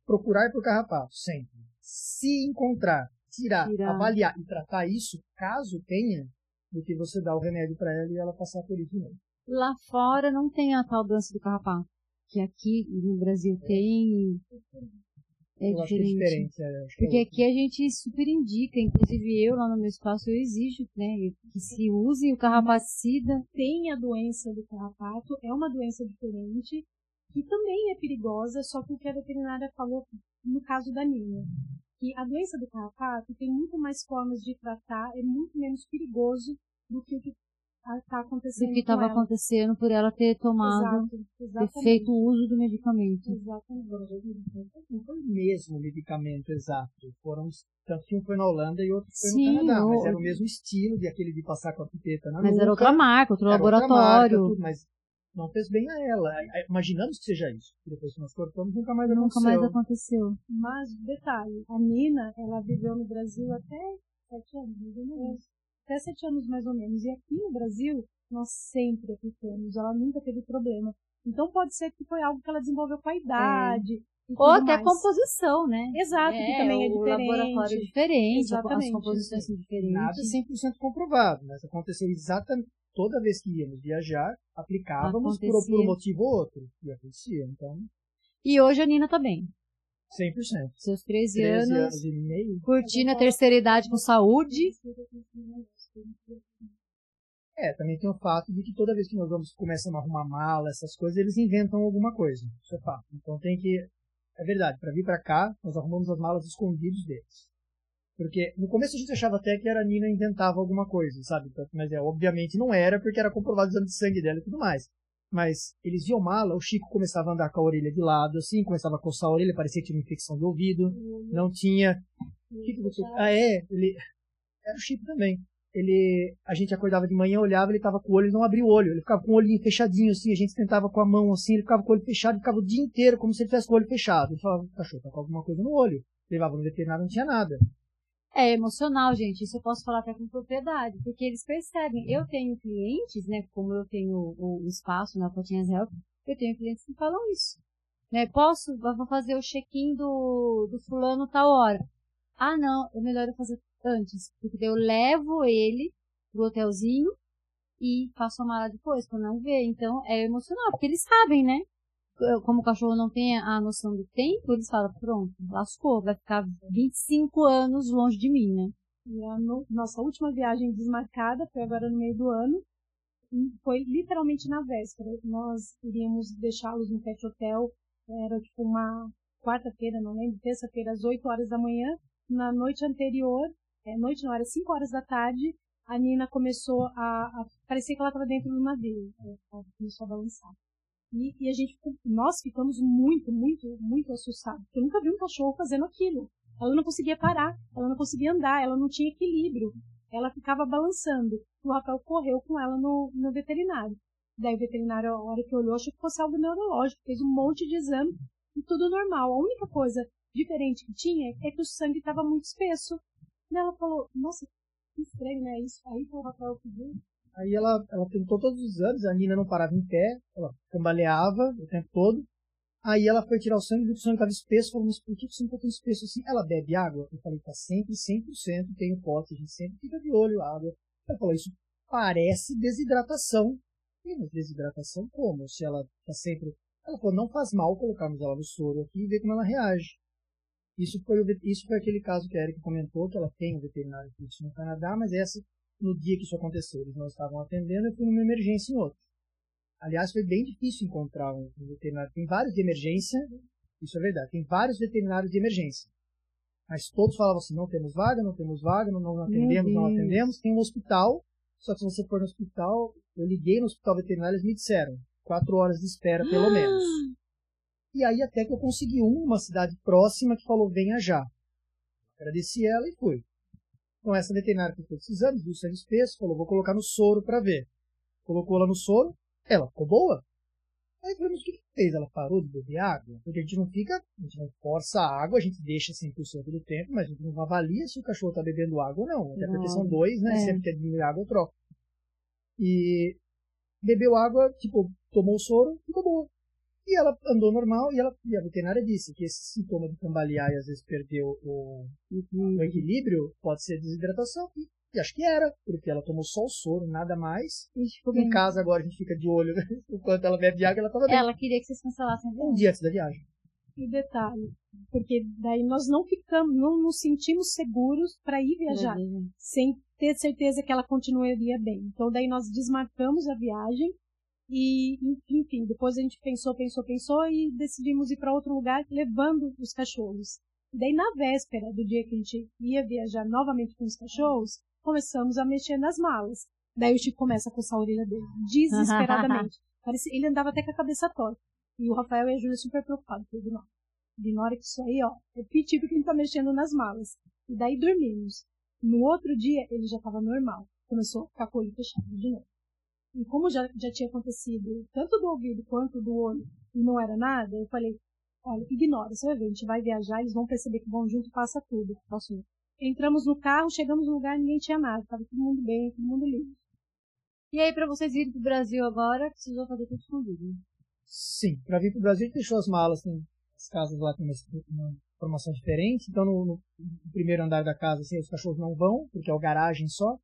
Speaker 2: procurar por carrapato sempre. Se encontrar, tirar, tirar, avaliar e tratar isso, caso tenha, do que você dar o remédio para ela e ela passar por isso mesmo.
Speaker 1: Lá fora não tem a tal dança do carrapato, que aqui no Brasil tem.
Speaker 2: É eu diferente. Acho que é diferente é,
Speaker 1: Porque é aqui a gente super indica, inclusive eu lá no meu espaço eu exijo, né, que se use o carrapacida.
Speaker 3: Tem a doença do carrapato, é uma doença diferente, que também é perigosa, só que o que a veterinária falou no caso da Nina, que a doença do carrapato tem muito mais formas de tratar, é muito menos perigoso do que o que está acontecendo.
Speaker 1: Do que estava acontecendo por ela ter tomado, Exato, ter feito o uso do medicamento.
Speaker 3: Exatamente.
Speaker 2: Não foi o mesmo medicamento exato. Foram, tanto que um foi na Holanda e outro foi Sim, no Canadá. Mas era o mesmo estilo de aquele de passar com a pipeta na
Speaker 1: Mas
Speaker 2: nuca,
Speaker 1: era outra marca, outro laboratório. Marca, tudo,
Speaker 2: mas não fez bem a ela. Imaginamos que seja isso. Depois que nós cortamos, nunca mais
Speaker 1: nunca
Speaker 2: aconteceu.
Speaker 1: Nunca mais aconteceu.
Speaker 3: Mas, detalhe, a Nina, ela viveu no Brasil até sete anos, mais ou menos. Até sete anos, mais ou menos. E aqui no Brasil, nós sempre aplicamos. Ela nunca teve problema. Então, pode ser que foi algo que ela desenvolveu com a idade. É.
Speaker 1: Ou até a composição, né?
Speaker 3: Exato,
Speaker 1: é,
Speaker 3: que também é diferente.
Speaker 1: O laboratório é diferente, Exatamente. as composições são diferentes.
Speaker 2: Nada 100% comprovado, mas aconteceu exatamente toda vez que íamos viajar, aplicávamos por, por, um motivo ou outro. E acontecia, então.
Speaker 1: E hoje a Nina tá bem.
Speaker 2: 100%.
Speaker 1: Seus 13, 13
Speaker 2: anos, anos e meio.
Speaker 1: Curtindo a terceira idade com saúde.
Speaker 2: É, também tem o fato de que toda vez que nós vamos começam a arrumar mala, essas coisas, eles inventam alguma coisa. Isso é fato. Então tem que. É verdade, para vir para cá, nós arrumamos as malas escondidos deles. Porque no começo a gente achava até que era a Nina inventava alguma coisa, sabe? Mas é, obviamente não era, porque era comprovado o exame de sangue dela e tudo mais. Mas eles viam mala, o Chico começava a andar com a orelha de lado, assim, começava a coçar a orelha, parecia que tinha uma infecção de ouvido, não tinha. O que, que você. Ah, é, ele. Era o Chico também. Ele. A gente acordava de manhã, olhava, ele tava com o olho, ele não abria o olho, ele ficava com o olhinho fechadinho, assim, a gente tentava com a mão assim, ele ficava com o olho fechado, ficava o dia inteiro como se ele tivesse com o olho fechado. Ele falava, cachorro, tá com alguma coisa no olho. Levava no veterinário, não tinha nada.
Speaker 1: É emocional, gente. Isso eu posso falar até com propriedade, porque eles percebem. Eu tenho clientes, né? Como eu tenho o, espaço na Potinhas Health, eu tenho clientes que falam isso. Né? Posso, vou fazer o check-in do, do fulano tal hora. Ah, não, é melhor eu fazer antes, porque eu levo ele pro hotelzinho e faço a mala depois, pra não ver. Então, é emocional, porque eles sabem, né? como o cachorro não tem a noção do tempo, eles falam, pronto, lascou, vai ficar 25 anos longe de mim, né?
Speaker 3: E a no, nossa última viagem desmarcada foi agora no meio do ano. Foi literalmente na véspera. Nós iríamos deixá-los no pet hotel. Era tipo uma quarta-feira, não lembro, terça-feira, às 8 horas da manhã. Na noite anterior, é, noite não, era 5 horas da tarde, a Nina começou a, a parecia que ela estava dentro do navio. Ela começou a balançar. E, e a gente, nós ficamos muito, muito, muito assustados. Porque eu nunca vi um cachorro fazendo aquilo. Ela não conseguia parar, ela não conseguia andar, ela não tinha equilíbrio. Ela ficava balançando. O Rafael correu com ela no, no veterinário. Daí o veterinário, a hora que olhou, achou que fosse algo neurológico, fez um monte de exame e tudo normal. A única coisa diferente que tinha é que o sangue estava muito espesso. E ela falou, nossa, que estranho, né? Isso aí que o Rafael pediu.
Speaker 2: Aí ela, ela tentou todos os exames, a Nina não parava em pé, ela cambaleava o tempo todo. Aí ela foi tirar o sangue, viu que o sangue estava espesso, falou, mas por que o sangue está tão espesso assim? Ela bebe água? Eu falei, tá sempre 100%, tem pote, a gente sempre fica de olho água. Ela falou, isso parece desidratação. E mas desidratação como? Se ela está sempre... Ela falou, não faz mal colocarmos ela no soro aqui e ver como ela reage. Isso foi, isso foi aquele caso que a Erika comentou, que ela tem um veterinário no Canadá, mas essa no dia que isso aconteceu. Eles não estavam atendendo, eu fui numa emergência em outro. Aliás, foi bem difícil encontrar um veterinário. Tem vários de emergência, isso é verdade, tem vários veterinários de emergência. Mas todos falavam assim, não temos vaga, não temos vaga, não, não atendemos, não atendemos. Tem um hospital, só que se você for no hospital, eu liguei no hospital veterinário, eles me disseram, quatro horas de espera pelo menos. E aí até que eu consegui uma cidade próxima que falou, venha já. Agradeci ela e fui. Então essa veterinária que fez os exames, viu o sangue espesso, falou, vou colocar no soro para ver. Colocou ela no soro, ela ficou boa. Aí falei, mas o que, que fez? Ela parou de beber água? Porque a gente não fica, a gente não força a água, a gente deixa 100% do tempo, mas a gente não avalia se o cachorro está bebendo água ou não. Até porque são dois, né? É. Sempre que é diminuir água, eu troco. E bebeu água, tipo, tomou o soro, ficou boa. E ela andou normal e, ela, e a veterinária disse que esse sintoma de cambalear e às vezes perder o, o, o equilíbrio pode ser desidratação. E E acho que era, porque ela tomou só o soro, nada mais.
Speaker 1: E ficou
Speaker 2: Em casa agora a gente fica de olho, né? Enquanto ela bebe água, ela tava bem.
Speaker 1: Ela queria que vocês cancelassem a
Speaker 2: Um
Speaker 1: viagem.
Speaker 2: dia antes da viagem.
Speaker 3: E detalhe, porque daí nós não ficamos, não nos sentimos seguros para ir viajar, sem ter certeza que ela continuaria bem. Então daí nós desmarcamos a viagem e, enfim, depois a gente pensou, pensou, pensou e decidimos ir para outro lugar levando os cachorros. Daí na véspera do dia que a gente ia viajar novamente com os cachorros, começamos a mexer nas malas. Daí o Chico começa a coçar a orelha dele, desesperadamente. Parecia, ele andava até com a cabeça torta. E o Rafael e a Júlia super preocupados. Falei, Ignora. Ignora que isso aí, ó, é pitico que ele tá mexendo nas malas. E daí dormimos. No outro dia, ele já estava normal. Começou a ficar com o olho fechado de novo. E como já, já tinha acontecido tanto do ouvido quanto do olho e não era nada, eu falei, olha, ignora, você vai ver, a gente vai viajar, eles vão perceber que vão junto, passa tudo. Passou. Entramos no carro, chegamos no lugar, ninguém tinha nada, tava todo mundo bem, todo mundo livre.
Speaker 1: E aí, pra vocês virem pro Brasil agora, precisou fazer tudo escondido. né?
Speaker 2: Sim, para vir para o Brasil a gente deixou as malas, tem as casas lá tem uma, uma formação diferente, então no- no primeiro andar da casa assim, os cachorros não vão, porque é o garagem só.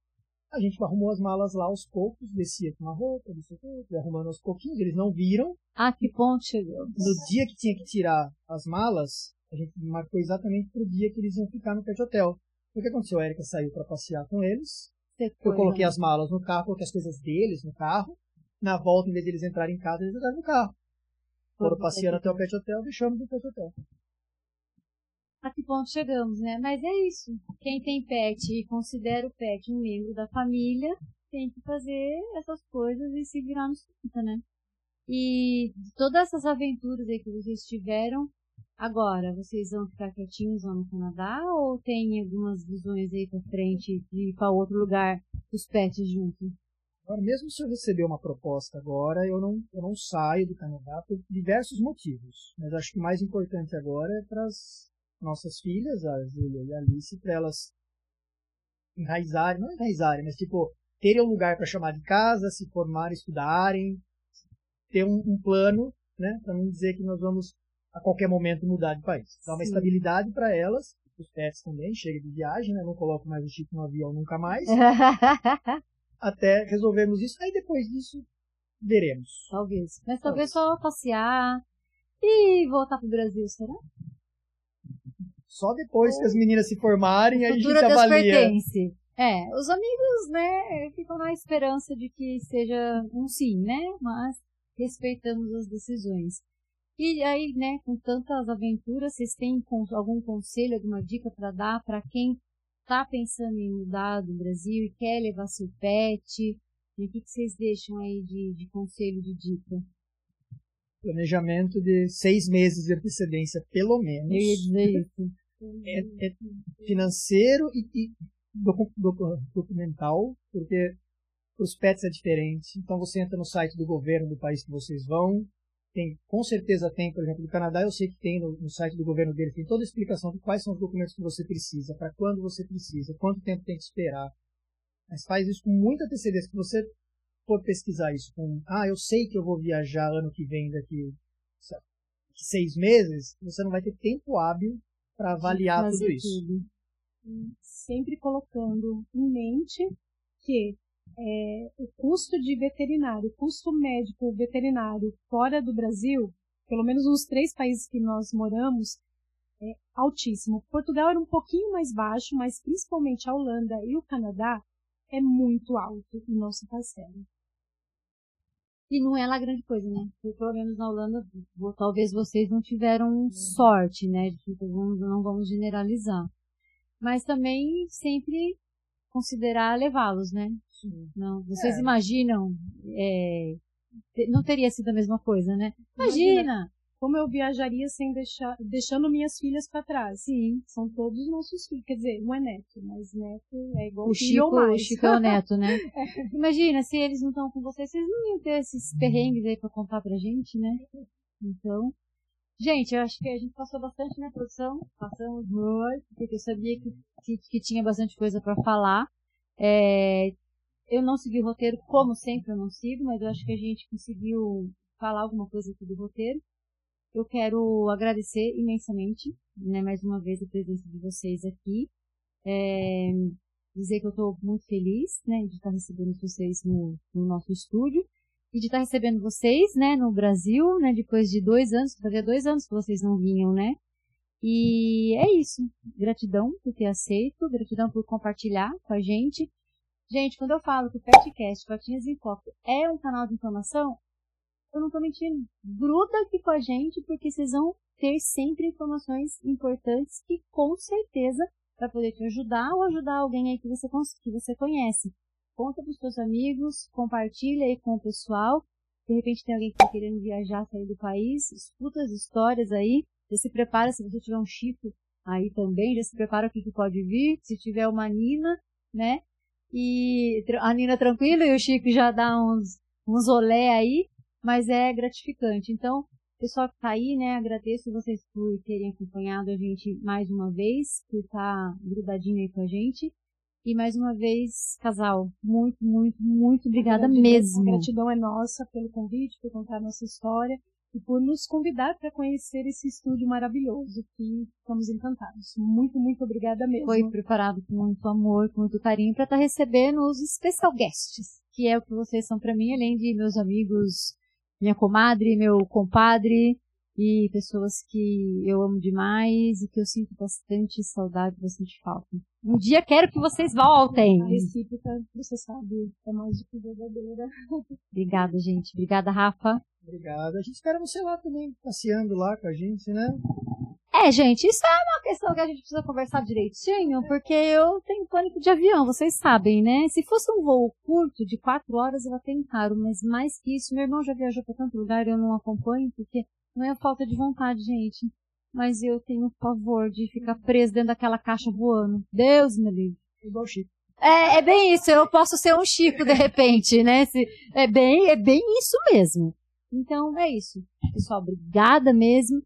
Speaker 2: A gente arrumou as malas lá aos poucos, descia com uma roupa, descia com outra, ia arrumando aos pouquinhos, eles não viram.
Speaker 1: Ah, que ponto chegou.
Speaker 2: No dia que tinha que tirar as malas, a gente marcou exatamente pro dia que eles iam ficar no pet hotel. O que aconteceu? A Erika saiu para passear com eles, eu coloquei
Speaker 1: né?
Speaker 2: as malas no carro, coloquei as coisas deles no carro. Na volta, em vez de eles entrarem em casa, eles entraram no carro. Foram passeando até o pet hotel, deixamos no pet hotel.
Speaker 1: A que ponto chegamos, né? Mas é isso. Quem tem pet e considera o pet um membro da família, tem que fazer essas coisas e se virar nos 30, né? E todas essas aventuras aí que vocês tiveram, agora, vocês vão ficar quietinhos lá no Canadá ou tem algumas visões aí pra frente de ir pra outro lugar, os pets juntos?
Speaker 2: Agora, mesmo se eu receber uma proposta agora, eu não, eu não saio do Canadá por diversos motivos. Mas acho que o mais importante agora é para as nossas filhas, a Júlia e a Alice, para elas enraizarem, não enraizarem, mas tipo, terem um lugar para chamar de casa, se formarem, estudarem, ter um, um plano, né, para não dizer que nós vamos a qualquer momento mudar de país. Dar uma
Speaker 1: Sim.
Speaker 2: estabilidade para elas, os pets também, chega de viagem, né, não coloco mais o Chico no avião nunca mais até resolvermos isso. Aí depois disso, veremos.
Speaker 1: talvez. Mas talvez só passear e voltar pro Brasil, será?
Speaker 2: Só depois que as meninas se formarem, aí a gente avalia.
Speaker 1: pertence. É, os amigos, né, ficam na esperança de que seja um sim, né? Mas respeitamos as decisões. E aí, né, com tantas aventuras, vocês têm algum conselho, alguma dica para dar para quem tá pensando em mudar do Brasil e quer levar seu pet? E o que, que vocês deixam aí de, de conselho, de dica?
Speaker 2: Planejamento de seis meses de antecedência, pelo menos.
Speaker 1: Eu ia dizer isso.
Speaker 2: É, é financeiro e, e docu- docu- documental, porque para os pets é diferente. Então você entra no site do governo do país que vocês vão, tem, com certeza tem, por exemplo, do Canadá, eu sei que tem no, no site do governo dele, tem toda a explicação de quais são os documentos que você precisa, para quando você precisa, quanto tempo tem que esperar. Mas faz isso com muita antecedência, se você for pesquisar isso com, ah, eu sei que eu vou viajar ano que vem daqui lá, seis meses, você não vai ter tempo hábil para avaliar tudo isso.
Speaker 1: tudo.
Speaker 3: sempre colocando em mente que é, o custo de veterinário, o custo médico veterinário fora do Brasil, pelo menos nos três países que nós moramos, é altíssimo. Portugal era um pouquinho mais baixo, mas principalmente a Holanda e o Canadá é muito alto e não se parcela.
Speaker 1: E não é lá grande coisa, né? Porque, pelo menos na Holanda, talvez vocês não tiveram sorte, né? De que Não, vamos generalizar. Mas também sempre considerar levá-los, né? Não, vocês
Speaker 2: É.
Speaker 1: imaginam, é, não teria sido a mesma coisa, né? Imagina!
Speaker 3: Como eu viajaria sem deixar, deixando minhas filhas para trás?
Speaker 1: Sim.
Speaker 3: São todos nossos filhos. Quer dizer, não é neto, mas neto é igual
Speaker 1: O
Speaker 3: filho
Speaker 1: Chico,
Speaker 3: ou mais.
Speaker 1: o Chico é o neto, né? Imagina, se eles não estão com vocês, vocês não iam ter esses perrengues aí pra contar pra gente, né? Então, gente, eu acho que a gente passou bastante na produção, passamos muito, porque eu sabia que, que, que tinha bastante coisa pra falar. É, eu não segui o roteiro, como sempre eu não sigo, mas eu acho que a gente conseguiu falar alguma coisa aqui do roteiro. Eu quero agradecer imensamente, né, mais uma vez a presença de vocês aqui. É, dizer que eu estou muito feliz, né, de estar recebendo vocês no, no nosso estúdio e de estar recebendo vocês, né, no Brasil, né, depois de dois anos, fazia dois anos que vocês não vinham, né, e é isso. Gratidão por ter aceito, gratidão por compartilhar com a gente. Gente, quando eu falo que o Petcast, Patinhas em Foco, é um canal de informação, eu não tô mentindo. Gruda aqui com a gente, porque vocês vão ter sempre informações importantes que com certeza para poder te ajudar ou ajudar alguém aí que você, que você conhece. Conta para os seus amigos, compartilha aí com o pessoal. De repente tem alguém que está querendo viajar, sair do país, escuta as histórias aí, já se prepara se você tiver um Chico aí também, já se prepara o que, que pode vir, se tiver uma Nina, né? E a Nina tranquila e o Chico já dá uns, uns olé aí, mas é gratificante. Então, pessoal que está aí, né, agradeço vocês por terem acompanhado a gente mais uma vez, por estar tá grudadinho aí com a gente. E mais uma vez, casal, muito, muito, muito obrigada
Speaker 3: gratidão,
Speaker 1: mesmo.
Speaker 3: A gratidão é nossa pelo convite, por contar a nossa história e por nos convidar para conhecer esse estúdio maravilhoso que estamos encantados. Muito, muito obrigada mesmo.
Speaker 1: Foi preparado com muito amor, com muito carinho para estar tá recebendo os special guests, que é o que vocês são para mim, além de meus amigos minha comadre, meu compadre e pessoas que eu amo demais e que eu sinto bastante saudade, bastante falta. Um dia quero que vocês voltem.
Speaker 3: A recíproca, você sabe, é mais do que verdadeira.
Speaker 1: Obrigada, gente. Obrigada, Rafa.
Speaker 2: Obrigado. A gente espera você lá também, passeando lá com a gente, né?
Speaker 1: É, gente, isso é uma questão que a gente precisa conversar direitinho, porque eu tenho pânico de avião, vocês sabem, né? Se fosse um voo curto de quatro horas, eu até encaro, mas mais que isso, meu irmão já viajou para tanto lugar e eu não acompanho, porque não é falta de vontade, gente. Mas eu tenho pavor de ficar preso dentro daquela caixa voando. Deus me livre.
Speaker 2: Igual Chico.
Speaker 1: É, é bem isso, eu posso ser um Chico de repente, né? Se, é bem, é bem isso mesmo. Então é isso. Pessoal, obrigada mesmo.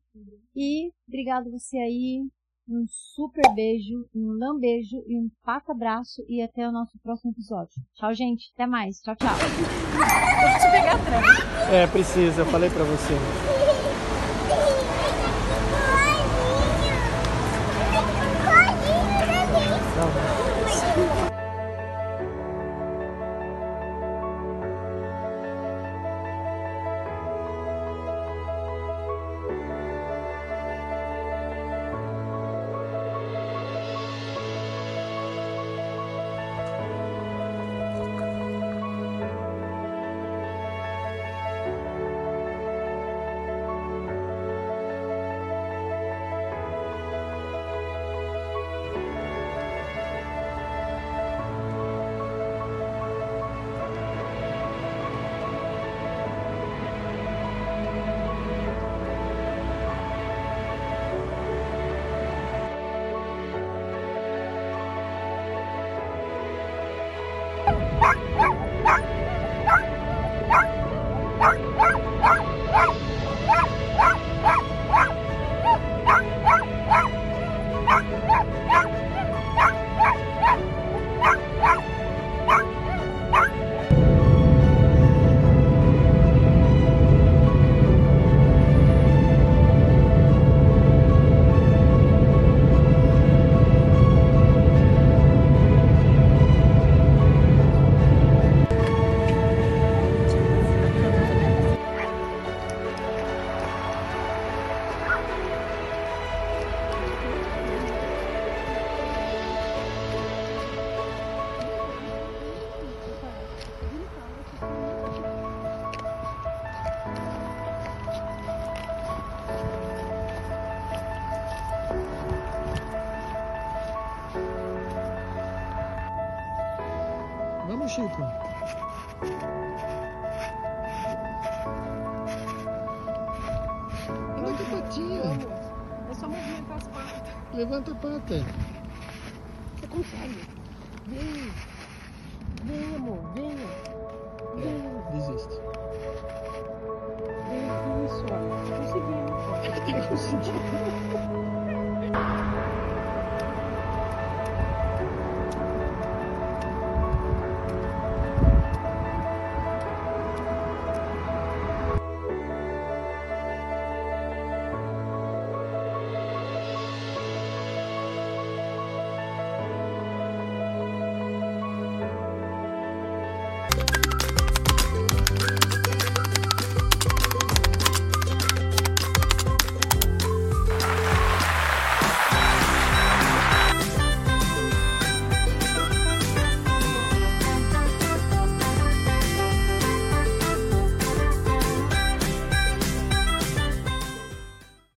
Speaker 1: E obrigado você aí. Um super beijo, um lambejo e um pato abraço e até o nosso próximo episódio. Tchau, gente. Até mais. Tchau, tchau. Preciso.
Speaker 2: É, precisa. Eu falei pra você.